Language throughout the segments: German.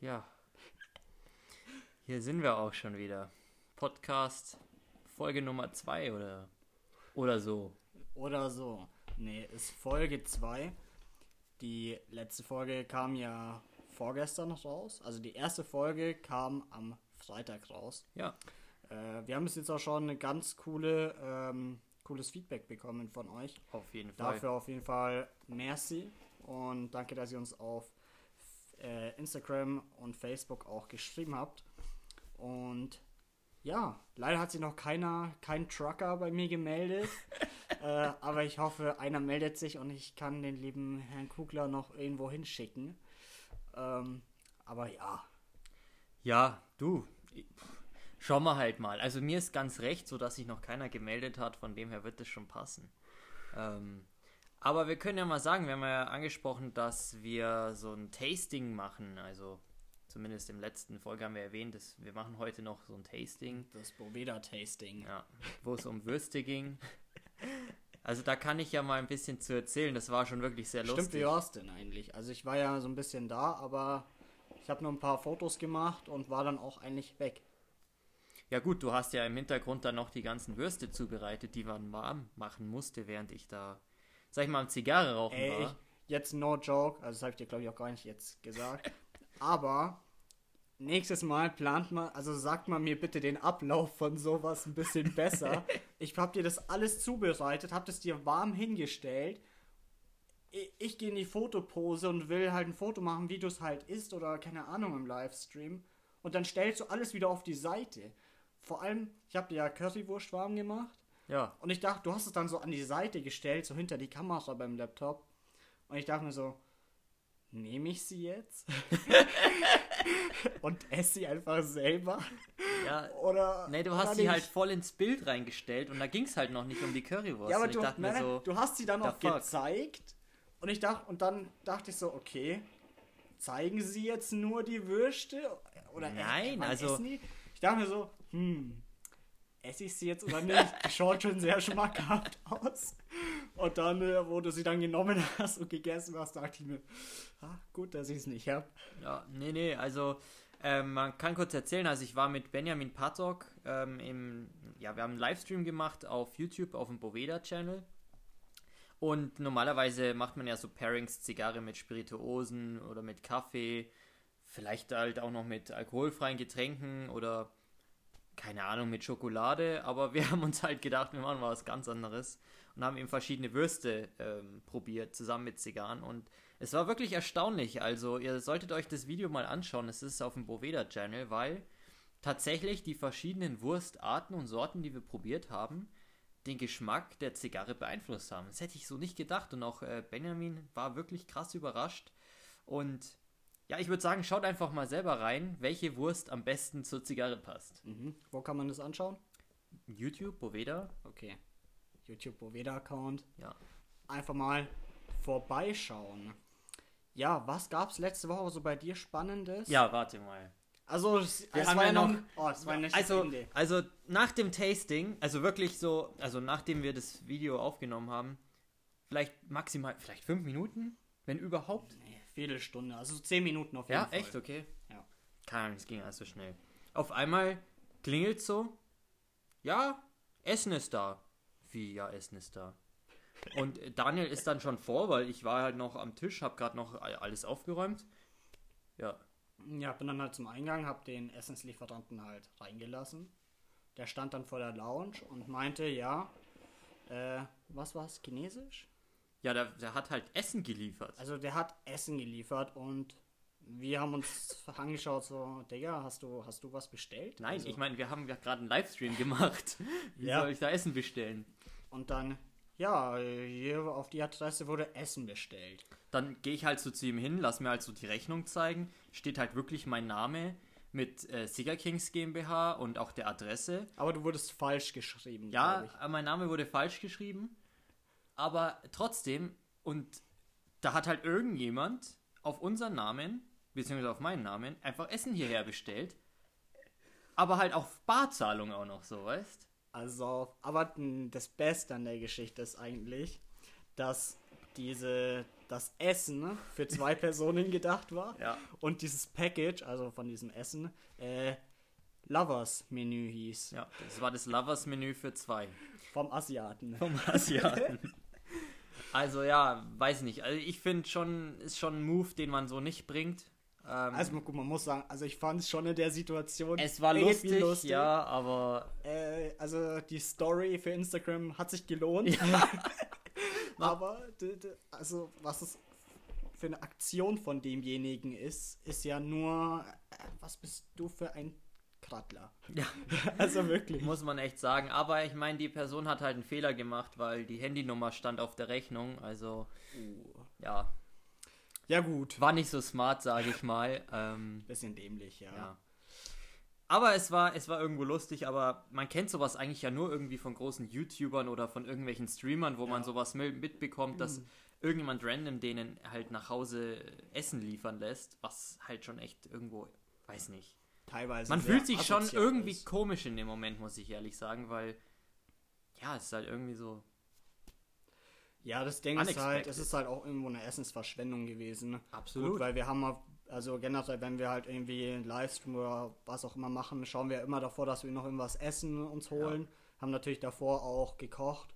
Ja. Hier sind wir auch schon wieder. Podcast Folge Nummer 2 oder, oder so. Oder so. Nee, ist Folge 2. Die letzte Folge kam ja vorgestern raus. Also die erste Folge kam am Freitag raus. Ja. Äh, wir haben bis jetzt auch schon eine ganz coole, ähm, cooles Feedback bekommen von euch. Auf jeden Fall. Dafür auf jeden Fall merci und danke, dass ihr uns auf äh, Instagram und Facebook auch geschrieben habt. Und ja, leider hat sich noch keiner, kein Trucker bei mir gemeldet. äh, aber ich hoffe, einer meldet sich und ich kann den lieben Herrn Kugler noch irgendwo hinschicken. Ähm, aber ja. Ja, du. Schauen wir halt mal. Also mir ist ganz recht, so dass sich noch keiner gemeldet hat. Von dem her wird es schon passen. Ähm, aber wir können ja mal sagen, wir haben ja angesprochen, dass wir so ein Tasting machen. Also zumindest im letzten Folge haben wir erwähnt, dass wir machen heute noch so ein Tasting. Das Boveda-Tasting. Ja, wo es um Würste ging. Also da kann ich ja mal ein bisschen zu erzählen. Das war schon wirklich sehr lustig. Stimmt, wie war's denn eigentlich? Also ich war ja so ein bisschen da, aber ich habe nur ein paar Fotos gemacht und war dann auch eigentlich weg. Ja gut, du hast ja im Hintergrund dann noch die ganzen Würste zubereitet, die man warm machen musste, während ich da, sag ich mal, am Zigarre rauchen Ey, war. ich, jetzt no joke, also das habe ich dir glaube ich auch gar nicht jetzt gesagt. aber nächstes Mal plant man, also sagt man mir bitte den Ablauf von sowas ein bisschen besser. ich habe dir das alles zubereitet, habe das dir warm hingestellt. Ich, ich gehe in die Fotopose und will halt ein Foto machen, wie du es halt isst oder keine Ahnung im Livestream. Und dann stellst du alles wieder auf die Seite. Vor allem, ich habe dir ja Currywurst warm gemacht. Ja, Und ich dachte, du hast es dann so an die Seite gestellt, so hinter die Kamera beim Laptop. Und ich dachte mir so, nehme ich sie jetzt? und esse sie einfach selber? ja. Oder. Nee, du hast sie nicht? halt voll ins Bild reingestellt und da ging es halt noch nicht um die Currywurst. Ja, aber ich du, dachte nein, so, du hast sie dann auch gezeigt. Und ich dachte, und dann dachte ich so, okay, zeigen sie jetzt nur die Würste? Oder Nein, also-? Ich dachte mir so, hm, esse ich sie jetzt oder nicht? Die schaut schon sehr schmackhaft aus. Und dann, äh, wo du sie dann genommen hast und gegessen hast, dachte ich mir, ah, gut, dass ich es nicht habe. Ja, nee, nee, also ähm, man kann kurz erzählen, also ich war mit Benjamin Patok ähm, im, ja, wir haben einen Livestream gemacht auf YouTube, auf dem Boveda-Channel. Und normalerweise macht man ja so Pairings, Zigarre mit Spirituosen oder mit Kaffee, vielleicht halt auch noch mit alkoholfreien Getränken oder keine Ahnung, mit Schokolade, aber wir haben uns halt gedacht, wir machen was ganz anderes und haben eben verschiedene Würste ähm, probiert, zusammen mit Zigarren und es war wirklich erstaunlich. Also, ihr solltet euch das Video mal anschauen. Es ist auf dem Boveda Channel, weil tatsächlich die verschiedenen Wurstarten und Sorten, die wir probiert haben, den Geschmack der Zigarre beeinflusst haben. Das hätte ich so nicht gedacht. Und auch äh, Benjamin war wirklich krass überrascht. Und ja, ich würde sagen, schaut einfach mal selber rein, welche Wurst am besten zur Zigarre passt. Mhm. Wo kann man das anschauen? YouTube, Boveda. Okay. YouTube Boveda-Account. Ja. Einfach mal vorbeischauen. Ja, was gab's letzte Woche so bei dir Spannendes? Ja, warte mal. Also, es, es war ja noch. Oh, es war das Also, Ende. also nach dem Tasting, also wirklich so, also nachdem wir das Video aufgenommen haben, vielleicht maximal, vielleicht fünf Minuten, wenn überhaupt. Nee, Viertelstunde, also zehn Minuten auf jeden Ja, Fall. echt, okay. Ja. Keine Ahnung, es ging alles so schnell. Auf einmal klingelt so, ja, Essen ist da. Wie, ja, Essen ist da. Und Daniel ist dann schon vor, weil ich war halt noch am Tisch, hab gerade noch alles aufgeräumt. Ja, Ja, bin dann halt zum Eingang, hab den Essenslieferanten halt reingelassen. Der stand dann vor der Lounge und meinte, ja, äh, was war's, Chinesisch? Ja, der, der hat halt Essen geliefert. Also der hat Essen geliefert und wir haben uns angeschaut, so, Digga, hast du, hast du was bestellt? Nein, also, ich meine, wir haben ja gerade einen Livestream gemacht. Wie Ja. soll ich da Essen bestellen? Und dann, ja, hier auf die Adresse wurde Essen bestellt. Dann gehe ich halt so zu ihm hin, lass mir halt so die Rechnung zeigen. Steht halt wirklich mein Name mit äh, Cigar Kings GmbH und auch der Adresse. Aber du wurdest falsch geschrieben, Ja, mein Name wurde falsch geschrieben. Aber trotzdem, und da hat halt irgendjemand auf unseren Namen, beziehungsweise auf meinen Namen, einfach Essen hierher bestellt. Aber halt auf Barzahlung auch noch so, weißt? Also, aber das Beste an der Geschichte ist eigentlich, dass diese, das Essen für zwei Personen gedacht war. Ja. Und dieses Package, also von diesem Essen, äh, Lovers Menü hieß. Ja, das war das Lovers-Menü für zwei. Vom Asiaten. Vom Asiaten. also ja, weiß nicht. Also ich finde schon, ist schon ein Move, den man so nicht bringt. Ähm, Also man, man muss sagen, also ich fand es schon in der Situation es war irgendwie lustig, ja, aber Äh, also die Story für Instagram hat sich gelohnt. Aber d- d- also was es für eine Aktion von demjenigen ist, ist ja nur, äh, was bist du für ein Krattler? Ja. Also wirklich. muss man echt sagen. Aber ich meine, die Person hat halt einen Fehler gemacht, weil die Handynummer stand auf der Rechnung. Also ja, Ja gut, war nicht so smart, sage ich mal. Ähm, bisschen dämlich, ja. Ja. Aber es war, es war irgendwo lustig, aber man kennt sowas eigentlich ja nur irgendwie von großen YouTubern oder von irgendwelchen Streamern, wo man sowas mi- mitbekommt, dass irgendjemand random denen halt nach Hause Essen liefern lässt, was halt schon echt irgendwo, weiß nicht. Teilweise. Man fühlt sich schon irgendwie ist. komisch in dem Moment, muss ich ehrlich sagen, weil ja, es ist halt irgendwie so. Ja, das Ding ist halt, es ist halt auch irgendwo eine Essensverschwendung gewesen. Absolut. Gut, weil wir haben, auf- also generell, wenn wir halt irgendwie einen Livestream oder was auch immer machen, schauen wir immer davor, dass wir noch irgendwas essen uns holen. Haben natürlich davor auch gekocht.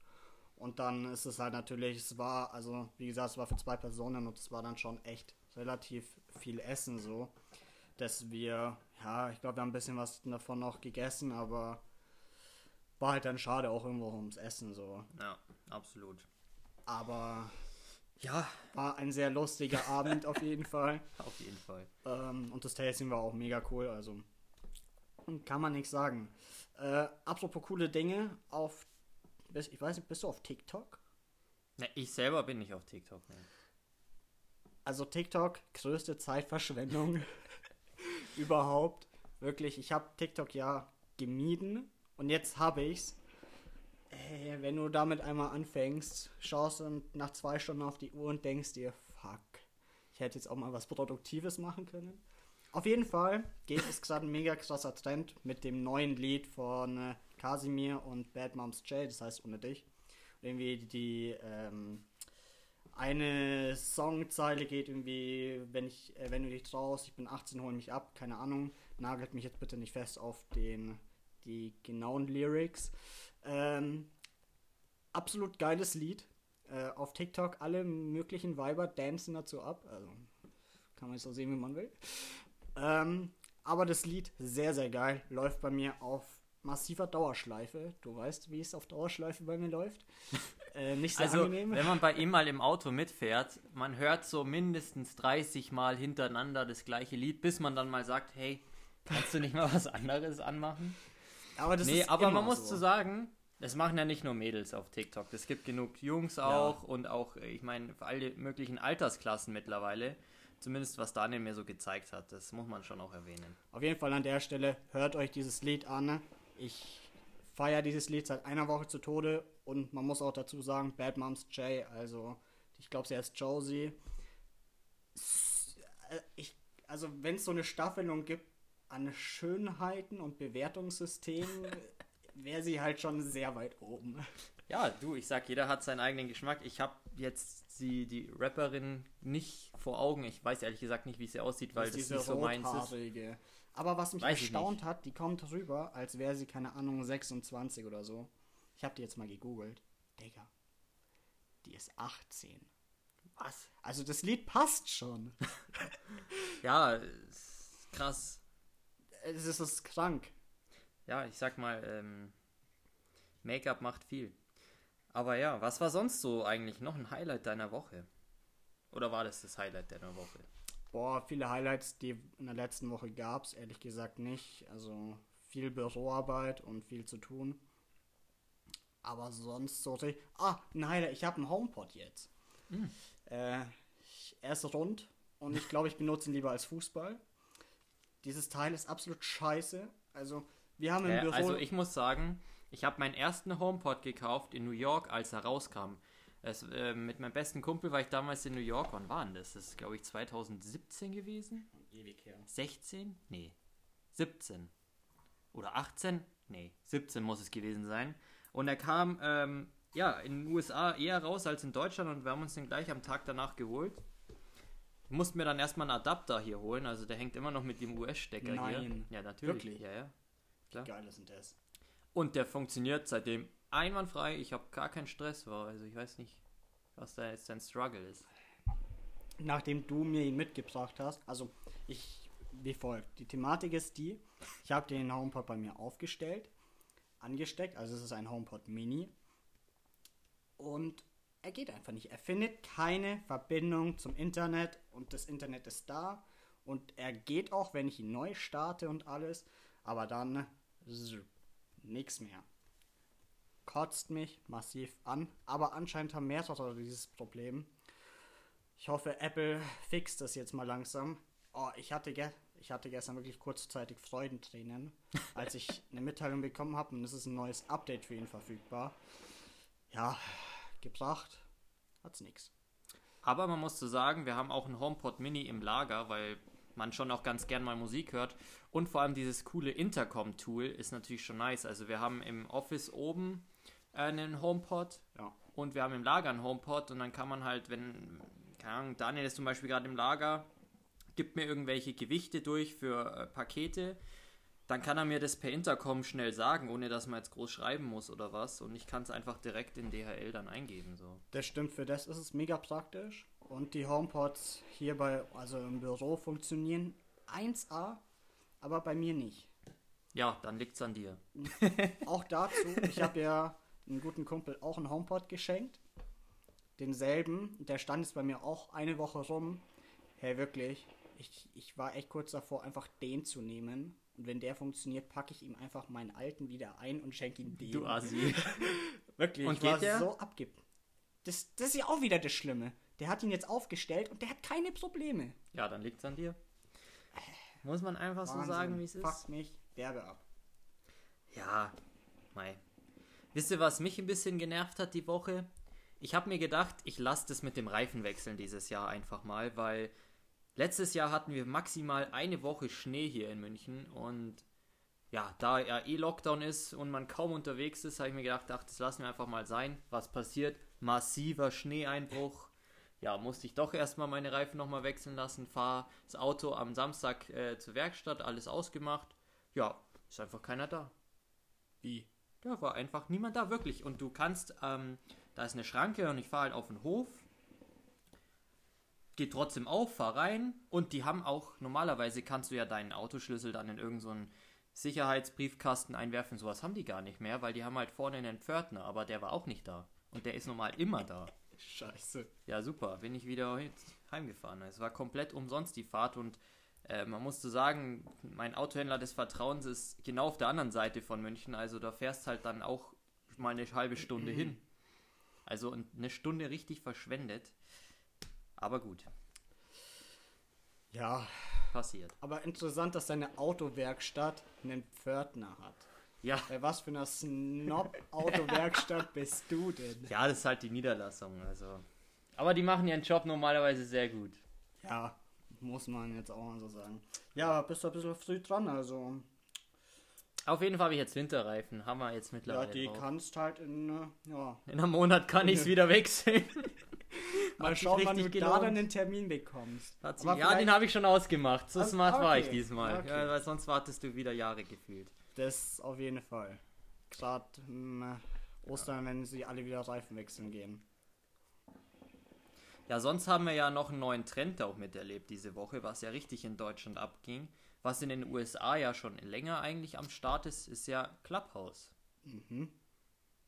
Und dann ist es halt natürlich, es war, also wie gesagt, es war für zwei Personen und es war dann schon echt relativ viel Essen so. Dass wir, ja, ich glaube, wir haben ein bisschen was davon noch gegessen, aber war halt dann schade auch irgendwo ums Essen so. Ja, absolut. Aber Ja, war ein sehr lustiger Abend auf jeden Fall. auf jeden Fall. Ähm, und das Tasting war auch mega cool, also kann man nichts sagen. Äh, apropos coole Dinge, auf, ich weiß nicht, bist du auf TikTok? Ne, ich selber bin nicht auf TikTok. Ne. Also TikTok, größte Zeitverschwendung überhaupt. Wirklich, ich habe TikTok ja gemieden und jetzt habe ich's. Ey, wenn du damit einmal anfängst, schaust du nach zwei Stunden auf die Uhr und denkst dir, fuck, ich hätte jetzt auch mal was Produktives machen können. Auf jeden Fall geht es gerade ein mega krasser Trend mit dem neuen Lied von äh, Casimir und Bad Moms J, das heißt ohne dich. Und irgendwie die ähm, eine Songzeile geht irgendwie, wenn ich, äh, wenn du dich traust, ich bin 18, hol mich ab, keine Ahnung, nagelt mich jetzt bitte nicht fest auf den, die genauen Lyrics. Ähm, absolut geiles Lied. Äh, auf TikTok alle möglichen Weiber dancen dazu ab. Also kann man es so sehen, wie man will. Ähm, aber das Lied sehr, sehr geil. Läuft bei mir auf massiver Dauerschleife. Du weißt, wie es auf Dauerschleife bei mir läuft. Äh, nicht sehr Also, angenehm. wenn man bei ihm mal im Auto mitfährt, man hört so mindestens 30 Mal hintereinander das gleiche Lied, bis man dann mal sagt, hey, kannst du nicht mal was anderes anmachen? Aber das nee, ist aber man muss so. zu sagen, das machen ja nicht nur Mädels auf TikTok. Es gibt genug Jungs auch und auch, ich meine, für alle möglichen Altersklassen mittlerweile. Zumindest was Daniel mir so gezeigt hat. Das muss man schon auch erwähnen. Auf jeden Fall an der Stelle, hört euch dieses Lied an. Ich feiere dieses Lied seit einer Woche zu Tode und man muss auch dazu sagen, Bad Moms J, also ich glaube, sie heißt Josie. Äh, Ich, also wenn es so eine Staffelung gibt an Schönheiten und Bewertungssystemen, wäre sie halt schon sehr weit oben. Ja, du, ich sag, jeder hat seinen eigenen Geschmack. Ich habe jetzt die, die Rapperin nicht vor Augen. Ich weiß ehrlich gesagt nicht, wie sie aussieht, weil das diese nicht so meins ist. Aber was mich Weiß erstaunt hat, die kommt rüber, als wäre sie, keine Ahnung, 26 oder so. Ich habe die jetzt mal gegoogelt. Digga, die ist 18. Was? Also das Lied passt schon. Ja, krass. es ist es krank. Ja, ich sag mal, ähm, Make-up macht viel. Aber ja, was war sonst so eigentlich noch ein Highlight deiner Woche? Oder war das das Highlight deiner Woche? Boah, viele Highlights, die in der letzten Woche gab es, ehrlich gesagt nicht. Also viel Büroarbeit und viel zu tun. Aber sonst so richtig. Ah, ein Highlight, ich habe einen HomePod jetzt. Äh, ich- er ist rund und ich glaube, ich benutze ihn lieber als Fußball. Dieses Teil ist absolut scheiße. Also, wir haben im Äh, Büro. also ich muss sagen, ich habe meinen ersten HomePod gekauft in New York, als er rauskam. Es, äh, mit meinem besten Kumpel war ich damals in New York. Wann war denn das? Das ist, glaube ich, 2017 gewesen? ewig her. 16? Nee. 17. Oder 18? Nee, 17 muss es gewesen sein. Und er kam ähm, ja, in den USA eher raus als in Deutschland und wir haben uns den gleich am Tag danach geholt. Mussten mir dann erstmal einen Adapter hier holen, also der hängt immer noch mit dem US-Stecker hier. Ja, natürlich. Wirklich? Ja, ja. Klar. Wie geil ist denn das? Und der funktioniert seitdem einwandfrei. Ich habe gar keinen Stress war. Also ich weiß nicht, was da jetzt dein Struggle ist. Nachdem du mir ihn mitgebracht hast, also ich, wie folgt. Die Thematik ist die, ich habe den HomePod bei mir aufgestellt, angesteckt, also es ist ein HomePod Mini. Und er geht einfach nicht. Er findet keine Verbindung zum Internet und das Internet ist da. Und er geht auch, wenn ich ihn neu starte und alles. Aber dann nix mehr. Kotzt mich massiv an. Aber anscheinend haben mehrere dieses Problem. Ich hoffe, Apple fixt das jetzt mal langsam. Oh, ich hatte, ge ich hatte gestern wirklich kurzzeitig Freudentränen, als ich eine Mitteilung bekommen habe und es ist ein neues Update für ihn verfügbar. Ja, gebracht hat's nix. Aber man muss zu sagen, wir haben auch einen HomePod Mini im Lager, weil man schon auch ganz gern mal Musik hört. Und vor allem dieses coole Intercom-Tool ist natürlich schon nice. Also wir haben im Office oben einen HomePod Ja. und wir haben im Lager einen HomePod und dann kann man halt, wenn, keine Ahnung, Daniel ist zum Beispiel gerade im Lager, gibt mir irgendwelche Gewichte durch für äh, Pakete, dann kann er mir das per Intercom schnell sagen, ohne dass man jetzt groß schreiben muss oder was. Und ich kann es einfach direkt in DHL dann eingeben. So. Das stimmt, für das ist es mega praktisch. Und die HomePods hier bei, also im Büro funktionieren 1A, aber bei mir nicht. Ja, dann liegt's an dir. Auch dazu, ich habe ja einen guten Kumpel auch einen HomePod geschenkt. Denselben. Der stand jetzt bei mir auch eine Woche rum. Hey, wirklich. Ich, ich war echt kurz davor, einfach den zu nehmen. Und wenn der funktioniert, packe ich ihm einfach meinen alten wieder ein und schenke ihm den. Du Assi. Wirklich, Und ich war geht der? so abgibt. Das, das ist ja auch wieder das Schlimme. Der hat ihn jetzt aufgestellt und der hat keine Probleme. ja, dann liegt's an dir. Muss man einfach so Wahnsinn. sagen, wie es ist. Fuck mich derbe ab. Ja, mei. Wisst ihr, was mich ein bisschen genervt hat die Woche? Ich habe mir gedacht, ich lasse das mit dem Reifenwechseln dieses Jahr einfach mal, weil letztes Jahr hatten wir maximal eine Woche Schnee hier in München und ja, da ja eh Lockdown ist und man kaum unterwegs ist, habe ich mir gedacht, ach, das lassen wir einfach mal sein. Was passiert? Massiver Schneeeinbruch. Ja, musste ich doch erstmal meine Reifen nochmal wechseln lassen, fahre das Auto am Samstag äh, zur Werkstatt, alles ausgemacht. Ja, ist einfach keiner da. Wie? Da war einfach niemand da, wirklich. Und du kannst, ähm, da ist eine Schranke und ich fahre halt auf den Hof. Geht trotzdem auf, fahr rein. Und die haben auch, normalerweise kannst du ja deinen Autoschlüssel dann in irgendeinen so Sicherheitsbriefkasten einwerfen. Sowas haben die gar nicht mehr, weil die haben halt vorne einen Pförtner, aber der war auch nicht da. Und der ist normal immer da. Scheiße. Ja, super. Bin ich wieder he- heimgefahren. Es war komplett umsonst die Fahrt und äh, man musste sagen, mein Autohändler des Vertrauens ist genau auf der anderen Seite von München. Also da fährst halt dann auch mal eine halbe Stunde hin. Also eine Stunde richtig verschwendet. Aber gut, Ja, passiert. aber interessant, dass deine Autowerkstatt einen Pförtner hat. Ja, Bei was für einer Snob-Autowerkstatt bist du denn? ja, das ist halt die Niederlassung. Also. Aber die machen ihren Job normalerweise sehr gut. Ja, muss man jetzt auch mal so sagen. Ja, bist du ein bisschen früh dran, also. Auf jeden Fall habe ich jetzt Winterreifen. Haben wir jetzt Ja, mittlerweile. die drauf. kannst halt in, äh, ja. In einem Monat kann ich es wieder wechseln. Mal schauen, wann du richtig da gelohnt. dann den Termin bekommst. Ja, vielleicht- den habe ich schon ausgemacht. So Ah, smart war okay. ich diesmal. Okay. Ja, weil sonst wartest du wieder Jahre gefühlt. Das auf jeden Fall. Gerade im Ostern, wenn sie alle wieder Reifen wechseln gehen. Ja, sonst haben wir ja noch einen neuen Trend auch miterlebt diese Woche, was ja richtig in Deutschland abging. Was in den USA ja schon länger eigentlich am Start ist, ist ja Clubhouse. Mhm.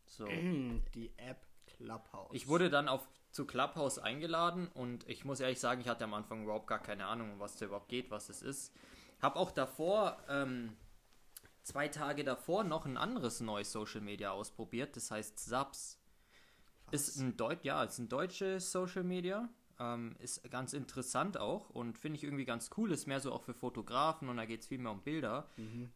So. Die App Clubhouse. Ich wurde dann auf zu Clubhouse eingeladen und ich muss ehrlich sagen, ich hatte am Anfang überhaupt gar keine Ahnung, um was da überhaupt geht, was es ist. Hab auch davor, ähm, zwei Tage davor, noch ein anderes neues Social Media ausprobiert, das heißt Subs. Ist ein Deut ja, ist ein deutsches Social Media. Ähm, ist ganz interessant auch und finde ich irgendwie ganz cool. Ist mehr so auch für Fotografen und da geht es viel mehr um Bilder.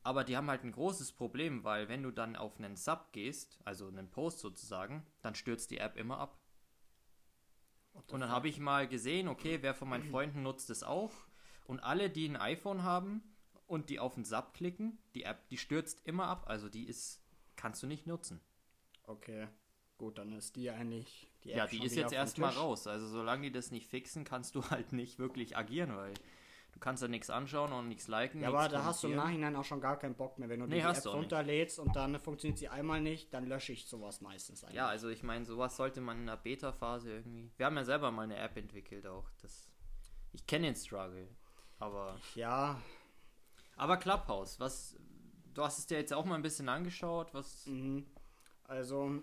Aber die haben halt ein großes Problem, weil wenn du dann auf einen Sub gehst, also einen Post sozusagen, dann stürzt die App immer ab. Und dann habe ich mal gesehen, okay, wer von meinen Freunden nutzt es auch. Und alle, die ein iPhone haben und die auf den Sub klicken, die App, die stürzt immer ab. Also die ist, kannst du nicht nutzen. Okay. Gut, dann ist die eigentlich. Die ja, die ist jetzt erstmal raus. Also solange die das nicht fixen, kannst du halt nicht wirklich agieren, weil du kannst ja nichts anschauen und nichts liken. Ja, aber da hast du im Nachhinein auch schon gar keinen Bock mehr. Wenn du nee, die App runterlädst und dann funktioniert sie einmal nicht, dann lösche ich sowas meistens eigentlich. Ja, also ich meine, sowas sollte man in der Beta-Phase irgendwie. Wir haben ja selber mal eine App entwickelt auch. Das, ich kenne den Struggle, aber. Ja. Aber Clubhouse, was. Du hast es dir jetzt auch mal ein bisschen angeschaut, was. Mhm. Also,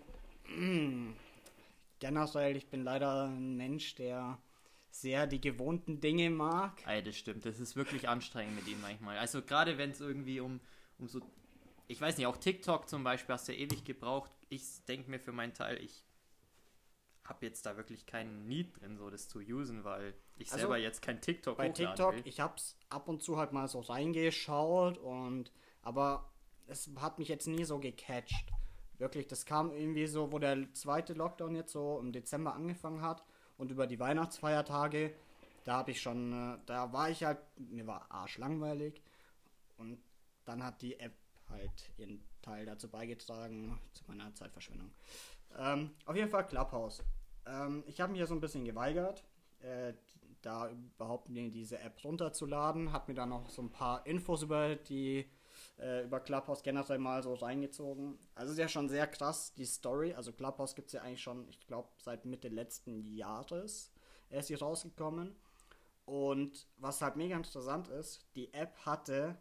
generell, ich bin leider ein Mensch, der sehr die gewohnten Dinge mag. Ey, das stimmt. Das ist wirklich anstrengend mit ihm manchmal. Also gerade wenn es irgendwie um, um so, ich weiß nicht, auch TikTok zum Beispiel hast du ja ewig gebraucht. Ich denke mir für meinen Teil, ich habe jetzt da wirklich keinen Need drin, so das zu usen, weil ich also, selber jetzt kein TikTok Bei TikTok, will. ich hab's ab und zu halt mal so reingeschaut und aber es hat mich jetzt nie so gecatcht. Wirklich, das kam irgendwie so, wo der zweite Lockdown jetzt so im Dezember angefangen hat und über die Weihnachtsfeiertage, da habe ich schon, äh, da war ich halt, mir war arschlangweilig und dann hat die App halt ihren Teil dazu beigetragen, zu meiner Zeitverschwendung. Ähm, auf jeden Fall Clubhouse. Ähm, ich habe mich ja so ein bisschen geweigert, äh, da überhaupt diese App runterzuladen, habe mir dann noch so ein paar Infos über die äh, über Clubhouse generell mal so reingezogen. Also ist ja schon sehr krass, die Story. Also Clubhouse gibt es ja eigentlich schon, ich glaube, seit Mitte letzten Jahres. Er ist hier rausgekommen. Und was halt mega interessant ist, die App hatte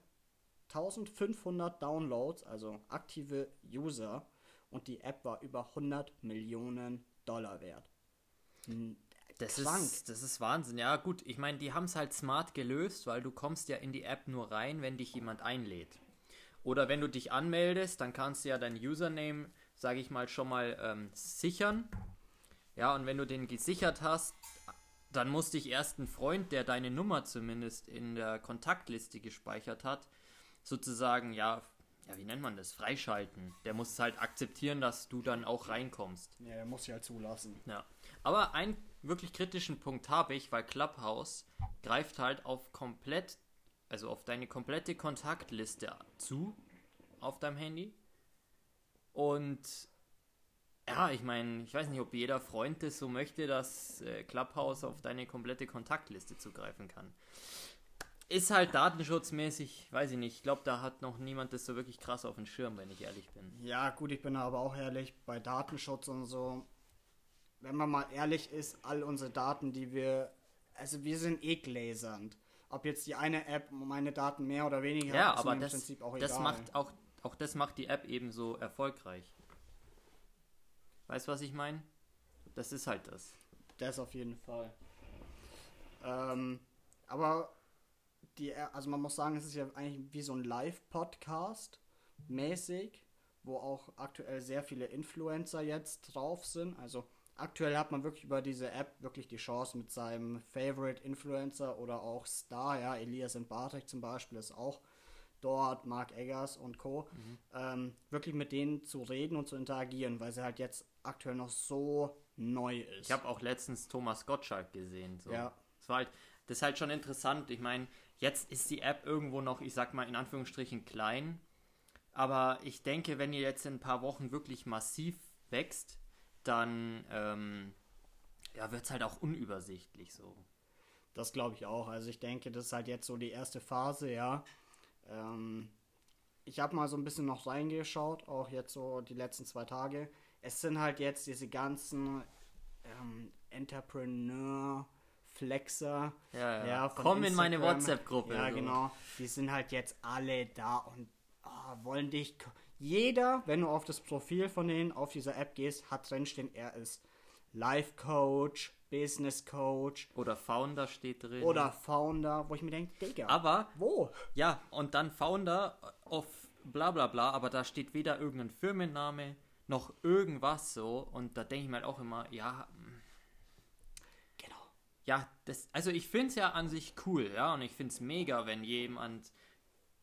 1500 Downloads, also aktive User. Und die App war über 100 Millionen Dollar wert. Das ist, das ist Wahnsinn. Ja, gut, ich meine, die haben es halt smart gelöst, weil du kommst ja in die App nur rein, wenn dich jemand einlädt. Oder wenn du dich anmeldest, dann kannst du ja dein Username, sage ich mal, schon mal ähm, sichern. Ja, und wenn du den gesichert hast, dann muss dich erst ein Freund, der deine Nummer zumindest in der Kontaktliste gespeichert hat, sozusagen, ja, ja, wie nennt man das? Freischalten. Der muss halt akzeptieren, dass du dann auch reinkommst. Ja, der muss sich halt zulassen. Ja. Aber einen wirklich kritischen Punkt habe ich, weil Clubhouse greift halt auf komplett also auf deine komplette Kontaktliste zu auf deinem Handy. Und ja, ich meine, ich weiß nicht, ob jeder Freund das so möchte, dass äh, Clubhouse auf deine komplette Kontaktliste zugreifen kann. Ist halt datenschutzmäßig, weiß ich nicht. Ich glaube, da hat noch niemand das so wirklich krass auf dem Schirm, wenn ich ehrlich bin. Ja, gut, ich bin aber auch ehrlich, bei Datenschutz und so, wenn man mal ehrlich ist, all unsere Daten, die wir, also wir sind eh gläsernd ob jetzt die eine App meine Daten mehr oder weniger ja, hat, aber das, Prinzip auch das egal. macht auch, auch das macht die App eben so erfolgreich. Weißt du, was ich meine? Das ist halt das. Das auf jeden Fall. Ähm, aber die, also man muss sagen, es ist ja eigentlich wie so ein Live-Podcast mäßig, wo auch aktuell sehr viele Influencer jetzt drauf sind. Also aktuell hat man wirklich über diese App wirklich die Chance mit seinem Favorite Influencer oder auch Star, ja, Elias und Bartek zum Beispiel ist auch dort, Mark Eggers und Co., mhm. ähm, wirklich mit denen zu reden und zu interagieren, weil sie halt jetzt aktuell noch so neu ist. Ich habe auch letztens Thomas Gottschalk gesehen. So. Ja. Das war halt, das ist halt schon interessant. Ich meine, jetzt ist die App irgendwo noch, ich sag mal in Anführungsstrichen klein, aber ich denke, wenn ihr jetzt in ein paar Wochen wirklich massiv wächst, dann ähm, ja, wird es halt auch unübersichtlich so. Das glaube ich auch. Also ich denke, das ist halt jetzt so die erste Phase, ja. Ähm, ich habe mal so ein bisschen noch reingeschaut, auch jetzt so die letzten zwei Tage. Es sind halt jetzt diese ganzen ähm, Entrepreneur, Flexer. Ja, ja. ja Komm Instagram. in meine WhatsApp-Gruppe. Ja, so. genau. Die sind halt jetzt alle da und oh, wollen dich jeder, wenn du auf das Profil von denen auf dieser App gehst, hat drinstehen, er ist Life Coach, Business Coach. Oder Founder steht drin. Oder Founder, wo ich mir denke, Digga. Aber. Wo? Ja, und dann Founder auf bla bla bla, aber da steht weder irgendein Firmenname noch irgendwas so. Und da denke ich mir halt auch immer, ja. Genau. Ja, das, also ich finde es ja an sich cool, ja, und ich finde es mega, wenn jemand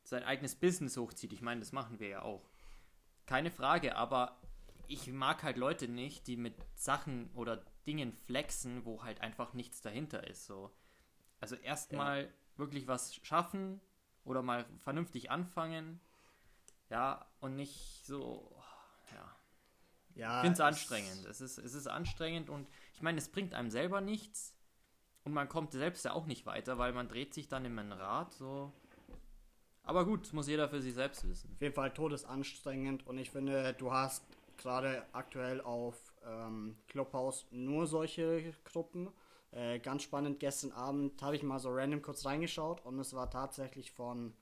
sein eigenes Business hochzieht. Ich meine, das machen wir ja auch. Keine Frage, aber ich mag halt Leute nicht, die mit Sachen oder Dingen flexen, wo halt einfach nichts dahinter ist. So. Also erstmal ja. wirklich was schaffen oder mal vernünftig anfangen. Ja, und nicht so, ja. Ja, ich finde es anstrengend. Es ist, es ist anstrengend und ich meine, es bringt einem selber nichts und man kommt selbst ja auch nicht weiter, weil man dreht sich dann in ein Rad so. Aber gut, muss jeder für sich selbst wissen. Auf jeden Fall todesanstrengend und ich finde, du hast gerade aktuell auf ähm, Clubhouse nur solche Gruppen. Äh, ganz spannend, gestern Abend habe ich mal so random kurz reingeschaut und es war tatsächlich von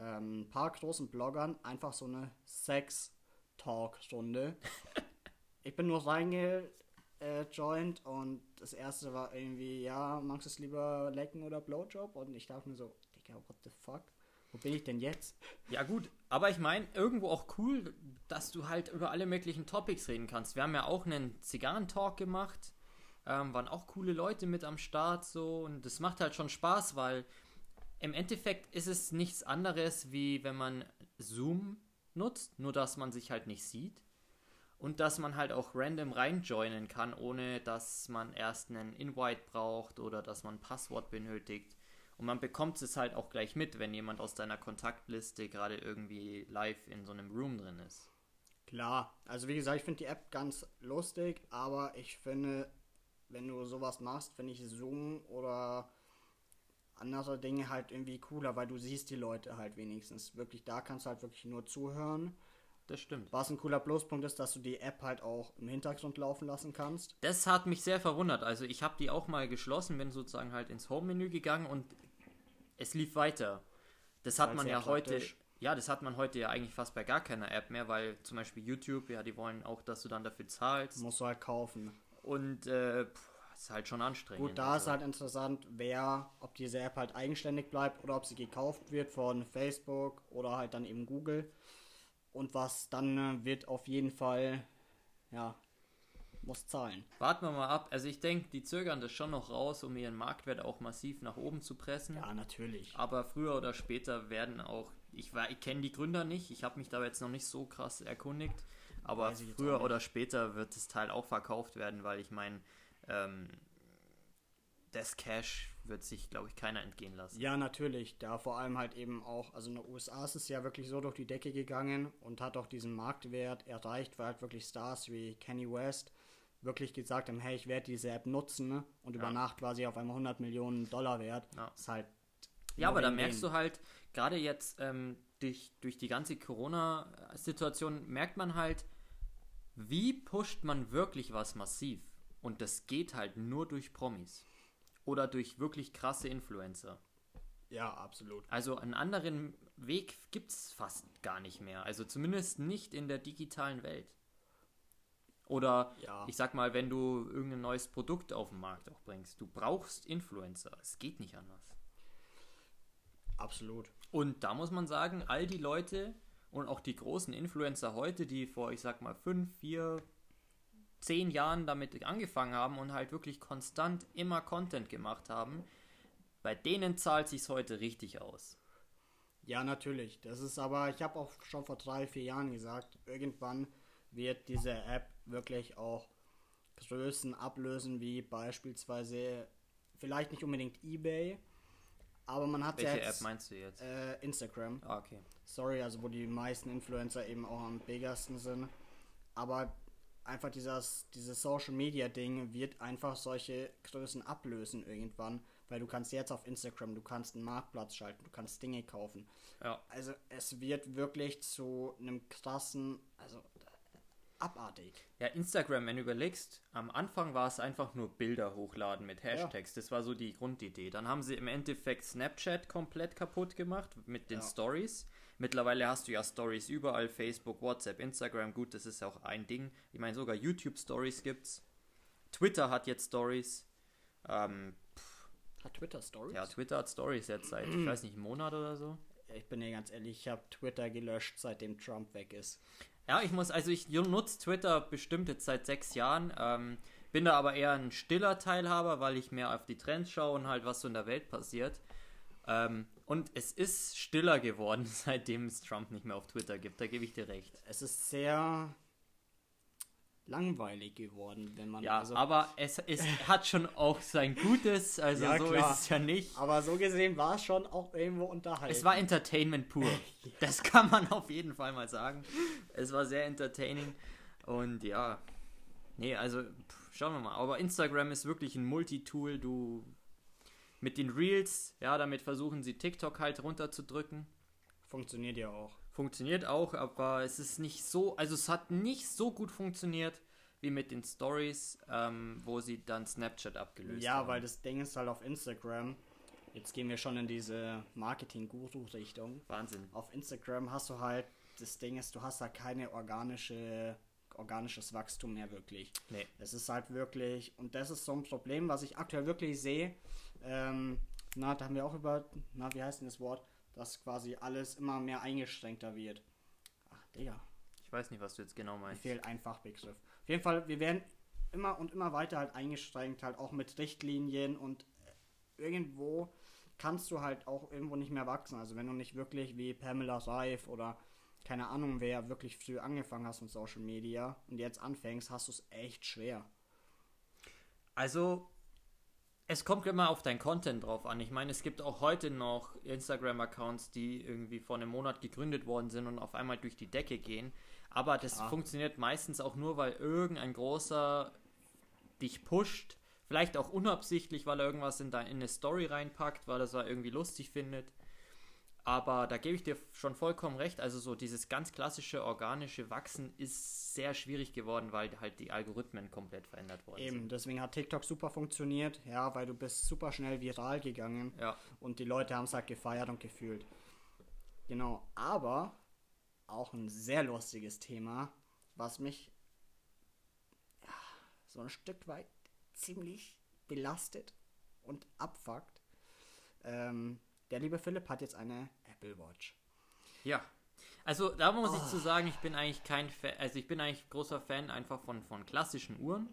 ähm, ein paar großen Bloggern einfach so eine Sex-Talk-Stunde. ich bin nur reingejoint und das erste war irgendwie, ja, magst du es lieber lecken oder Blowjob? Und ich dachte mir so, Digga, what the fuck? Wo bin ich denn jetzt? Ja gut, aber ich meine, irgendwo auch cool, dass du halt über alle möglichen Topics reden kannst. Wir haben ja auch einen Zigarren-Talk gemacht, ähm, waren auch coole Leute mit am Start so und das macht halt schon Spaß, weil im Endeffekt ist es nichts anderes, wie wenn man Zoom nutzt, nur dass man sich halt nicht sieht. Und dass man halt auch random reinjoinen kann, ohne dass man erst einen Invite braucht oder dass man ein Passwort benötigt. Und man bekommt es halt auch gleich mit, wenn jemand aus deiner Kontaktliste gerade irgendwie live in so einem Room drin ist. Klar, also wie gesagt, ich finde die App ganz lustig, aber ich finde, wenn du sowas machst, finde ich Zoom oder andere Dinge halt irgendwie cooler, weil du siehst die Leute halt wenigstens. Wirklich, da kannst du halt wirklich nur zuhören. Das stimmt. Was ein cooler Pluspunkt ist, dass du die App halt auch im Hintergrund laufen lassen kannst. Das hat mich sehr verwundert. Also ich habe die auch mal geschlossen, bin sozusagen halt ins Home-Menü gegangen und es lief weiter. Das hat man ja heute. Ja, das hat man heute ja eigentlich fast bei gar keiner App mehr, weil zum Beispiel YouTube, ja, die wollen auch, dass du dann dafür zahlst. Musst du halt kaufen. Und äh, pff, ist halt schon anstrengend. Gut, da also. ist halt interessant, wer, ob diese App halt eigenständig bleibt oder ob sie gekauft wird von Facebook oder halt dann eben Google. Und was dann äh, wird auf jeden Fall, ja, muss zahlen. Warten wir mal ab. Also ich denke, die zögern das schon noch raus, um ihren Marktwert auch massiv nach oben zu pressen. Ja, natürlich. Aber früher oder später werden auch, ich, ich kenne die Gründer nicht, ich habe mich da jetzt noch nicht so krass erkundigt, aber früher oder später wird das Teil auch verkauft werden, weil ich meine, ähm, das Cash wird sich, glaube ich, keiner entgehen lassen. Ja, natürlich. Da vor allem halt eben auch, also in den USA ist es ja wirklich so durch die Decke gegangen und hat auch diesen Marktwert erreicht, weil halt wirklich Stars wie Kenny West wirklich gesagt haben, hey, ich werde diese App nutzen ne? und ja. über Nacht quasi auf einmal 100 Millionen Dollar wert. Ja. Ist halt ja, aber da merkst du halt, gerade jetzt ähm, durch, durch die ganze Corona-Situation, merkt man halt, wie pusht man wirklich was massiv. Und das geht halt nur durch Promis. Oder durch wirklich krasse Influencer. Ja, absolut. Also einen anderen Weg gibt es fast gar nicht mehr. Also zumindest nicht in der digitalen Welt. Oder ja. ich sag mal, wenn du irgendein neues Produkt auf den Markt auch bringst, du brauchst Influencer. Es geht nicht anders. Absolut. Und da muss man sagen, all die Leute und auch die großen Influencer heute, die vor, ich sag mal, fünf, vier, zehn Jahren damit angefangen haben und halt wirklich konstant immer Content gemacht haben, bei denen zahlt sich's heute richtig aus. Ja, natürlich. Das ist aber, ich habe auch schon vor drei, vier Jahren gesagt, irgendwann wird diese App wirklich auch Größen ablösen, wie beispielsweise vielleicht nicht unbedingt eBay, aber man hat Welche ja jetzt, App meinst du jetzt? Äh, Instagram. Ah, okay. Sorry, also wo die meisten Influencer eben auch am biggersten sind. Aber einfach dieses, dieses Social Media Ding wird einfach solche Größen ablösen irgendwann, weil du kannst jetzt auf Instagram, du kannst einen Marktplatz schalten, du kannst Dinge kaufen. Ja. Also es wird wirklich zu einem krassen, also abartig. Ja, Instagram, wenn du überlegst, am Anfang war es einfach nur Bilder hochladen mit Hashtags. Ja. Das war so die Grundidee. Dann haben sie im Endeffekt Snapchat komplett kaputt gemacht mit den ja. Stories. Mittlerweile hast du ja Stories überall, Facebook, WhatsApp, Instagram, gut, das ist auch ein Ding. Ich meine, sogar YouTube Stories gibt's. Twitter hat jetzt Stories. Ähm, hat Twitter Stories? Ja, Twitter hat Stories jetzt seit, ich weiß nicht, einem Monat oder so. Ich bin dir ganz ehrlich, ich habe Twitter gelöscht, seitdem Trump weg ist. Ja, ich muss, also ich nutze Twitter bestimmt jetzt seit sechs Jahren. Ähm, bin da aber eher ein stiller Teilhaber, weil ich mehr auf die Trends schaue und halt, was so in der Welt passiert. Ähm, und es ist stiller geworden, seitdem es Trump nicht mehr auf Twitter gibt. Da gebe ich dir recht. Es ist sehr langweilig geworden, wenn man. Ja, also aber es, es hat schon auch sein Gutes, also ja, so klar. ist es ja nicht. Aber so gesehen war es schon auch irgendwo unterhalten. Es war Entertainment pur. Das kann man auf jeden Fall mal sagen. Es war sehr entertaining. Und ja, nee, also pff, schauen wir mal. Aber Instagram ist wirklich ein Multitool. Du mit den Reels, ja, damit versuchen sie TikTok halt runterzudrücken. Funktioniert ja auch. Funktioniert auch, aber es ist nicht so, also es hat nicht so gut funktioniert wie mit den Stories, ähm, wo sie dann Snapchat abgelöst Ja, haben. weil das Ding ist halt auf Instagram. Jetzt gehen wir schon in diese Marketing-Guru-Richtung. Wahnsinn. Auf Instagram hast du halt, das Ding ist, du hast da keine organische, organisches Wachstum mehr wirklich. Nee. Es ist halt wirklich, und das ist so ein Problem, was ich aktuell wirklich sehe. Ähm, na, da haben wir auch über, na, wie heißt denn das Wort, dass quasi alles immer mehr eingeschränkter wird. Ach, Digga, Ich weiß nicht, was du jetzt genau mir meinst. fehlt ein Fachbegriff. Auf jeden Fall, wir werden immer und immer weiter halt eingeschränkt, halt auch mit Richtlinien und äh, irgendwo kannst du halt auch irgendwo nicht mehr wachsen. Also wenn du nicht wirklich wie Pamela Reif oder keine Ahnung, wer wirklich früh angefangen hast mit Social Media und jetzt anfängst, hast du es echt schwer. Also, es kommt immer auf dein Content drauf an. Ich meine, es gibt auch heute noch Instagram-Accounts, die irgendwie vor einem Monat gegründet worden sind und auf einmal durch die Decke gehen. Aber das Ja. funktioniert meistens auch nur, weil irgendein großer dich pusht. Vielleicht auch unabsichtlich, weil er irgendwas in, dein, in eine Story reinpackt, weil er es irgendwie lustig findet. Aber da gebe ich dir schon vollkommen recht. Also so dieses ganz klassische organische Wachsen ist sehr schwierig geworden, weil halt die Algorithmen komplett verändert worden sind. Eben, deswegen hat TikTok super funktioniert, ja, weil du bist super schnell viral gegangen Ja. und die Leute haben es halt gefeiert und gefühlt. Genau, aber auch ein sehr lustiges Thema, was mich ja, so ein Stück weit ziemlich belastet und abfuckt. Ähm, der liebe Philipp hat jetzt eine Apple Watch. Ja. Also da muss ich Ah. zu sagen, ich bin eigentlich kein Fan, also ich bin eigentlich großer Fan einfach von, von klassischen Uhren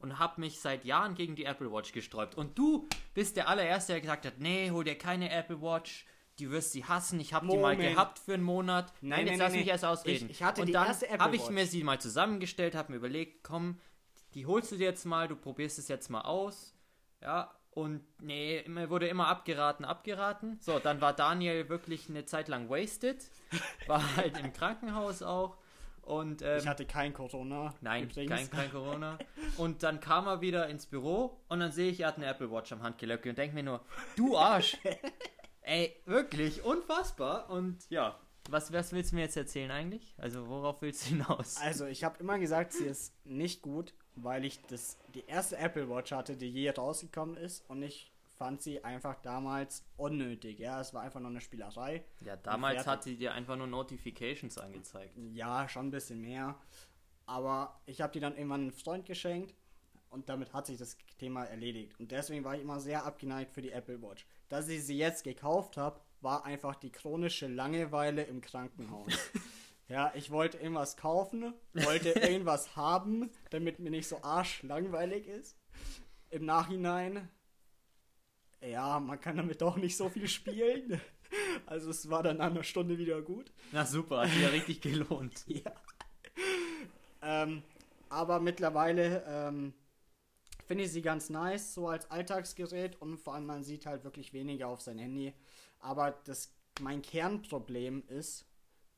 und habe mich seit Jahren gegen die Apple Watch gesträubt. Und du bist der allererste, der gesagt hat, nee, hol dir keine Apple Watch, die wirst sie hassen, ich habe die mal gehabt für einen Monat. Nein, Nein, jetzt nein, lass nein, mich erst ausreden. Ich- ich hatte und die dann habe ich mir sie mal zusammengestellt, habe mir überlegt, komm, die holst du dir jetzt mal, du probierst es jetzt mal aus. Ja, und nee, mir wurde immer abgeraten, abgeraten. So, dann war Daniel wirklich eine Zeit lang wasted. War halt im Krankenhaus auch. Und ähm, Ich hatte kein Corona. nein, übrigens. kein, kein Corona. Und dann kam er wieder ins Büro und dann sehe ich, er hat eine Apple Watch am Handgelenk und denke mir nur, du Arsch. Ey, wirklich, unfassbar. Und ja, was, was willst du mir jetzt erzählen eigentlich? Also, worauf willst du hinaus? Also, ich habe immer gesagt, sie ist nicht gut, weil ich das, die erste Apple Watch hatte, die je rausgekommen ist und ich fand sie einfach damals unnötig. Ja, es war einfach nur eine Spielerei. Ja, damals hat sie dir einfach nur Notifications angezeigt. Ja, schon ein bisschen mehr. Aber ich habe die dann irgendwann einem Freund geschenkt und damit hat sich das Thema erledigt. Und deswegen war ich immer sehr abgeneigt für die Apple Watch. Dass ich sie jetzt gekauft habe, war einfach die chronische Langeweile im Krankenhaus. ja, ich wollte irgendwas kaufen, wollte irgendwas haben, damit mir nicht so arschlangweilig ist. Im Nachhinein, ja, man kann damit doch nicht so viel spielen. Also es war dann nach einer Stunde wieder gut. Na super, hat sich ja richtig gelohnt. Ja. Ähm, aber mittlerweile ähm, finde ich sie ganz nice, so als Alltagsgerät und vor allem man sieht halt wirklich weniger auf sein Handy. Aber das, mein Kernproblem ist,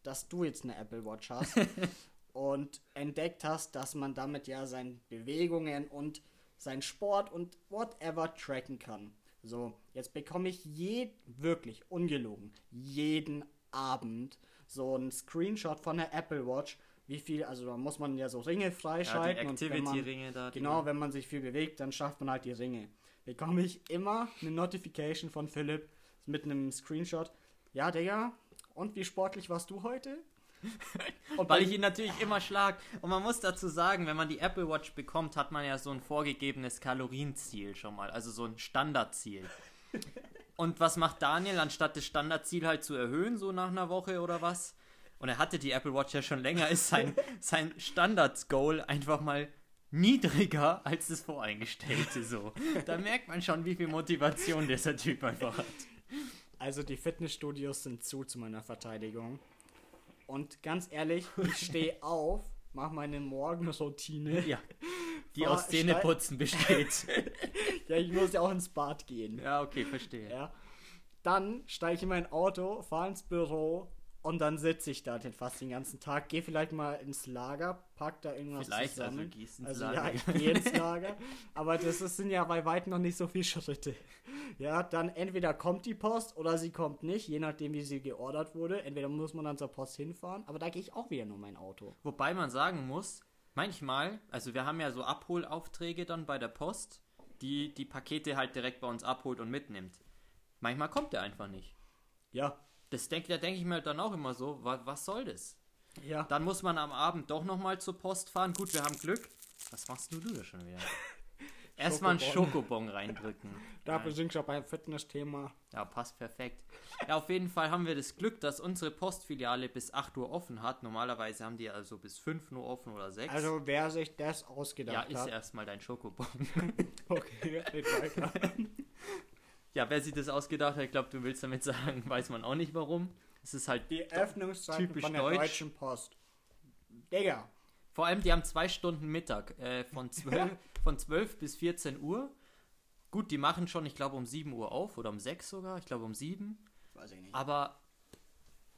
dass du jetzt eine Apple Watch hast und entdeckt hast, dass man damit ja seine Bewegungen und sein Sport und whatever tracken kann. So, jetzt bekomme ich je, wirklich ungelogen, jeden Abend so einen Screenshot von der Apple Watch, wie viel, also da muss man ja so Ringe Ja, freischalten man, Activity-Ringe da. Genau, wenn man sich viel bewegt, dann schafft man halt die Ringe. Bekomme ich immer eine Notification von Philipp mit einem Screenshot. Ja, Digga, und wie sportlich warst du heute? Weil ich ihn natürlich immer schlag. Und man muss dazu sagen, wenn man die Apple Watch bekommt, hat man ja so ein vorgegebenes Kalorienziel schon mal. Also so ein Standardziel. Und was macht Daniel, anstatt das Standardziel halt zu erhöhen, so nach einer Woche oder was? Und er hatte die Apple Watch ja schon länger, ist sein, sein Standards-Goal einfach mal niedriger als das voreingestellte so. Da merkt man schon, wie viel Motivation dieser Typ einfach hat. Also die Fitnessstudios sind zu zu meiner Verteidigung. Und ganz ehrlich, ich stehe auf, mache meine Morgenroutine. Ja. Die Fahr- aus Zähneputzen besteht. Ja, ich muss ja auch ins Bad gehen. Ja, okay, verstehe. Ja. Dann steige ich in mein Auto, fahre ins Büro Und dann sitze ich da den fast den ganzen Tag. Gehe vielleicht mal ins Lager, pack da irgendwas Vielleicht, also zusammen. gehst ins Also Lager. ja, ich gehe ins Lager. Aber das ist, sind ja bei weitem noch nicht so viele Schritte. Ja, dann entweder kommt die Post oder sie kommt nicht, je nachdem wie sie geordert wurde. Entweder muss man dann zur Post hinfahren, aber da gehe ich auch wieder nur mein Auto. Wobei man sagen muss, manchmal, also wir haben ja so Abholaufträge dann bei der Post, die die Pakete halt direkt bei uns abholt und mitnimmt. Manchmal kommt der einfach nicht. Ja, Das denke da denke ich mir halt dann auch immer so, wa, was soll das? ja. Dann muss man am Abend doch nochmal zur Post fahren. Gut, wir haben Glück. Was machst du, du da schon wieder? Erstmal einen Schokobon. Reindrücken. Dafür sind wir schon beim Fitness-Thema. Ja, passt perfekt. Ja, auf jeden Fall haben wir das Glück, dass unsere Postfiliale bis 8 Uhr offen hat. Normalerweise haben die also bis 5 Uhr offen oder 6. Also wer sich das ja, ausgedacht ist hat. erstmal dein Schokobon. Okay, geht weiter. Ja, wer sich das ausgedacht hat, ich glaube, du willst damit sagen, weiß man auch nicht warum. Es ist halt Die Öffnungszeiten Typisch von der deutsch. Deutschen Post. Digga. Vor allem, die haben zwei Stunden Mittag. Äh, von, 12, von 12 bis 14 Uhr. Gut, die machen schon, ich glaube, um 7 Uhr auf oder um 6 sogar. Ich glaube, um 7. Weiß ich nicht. Aber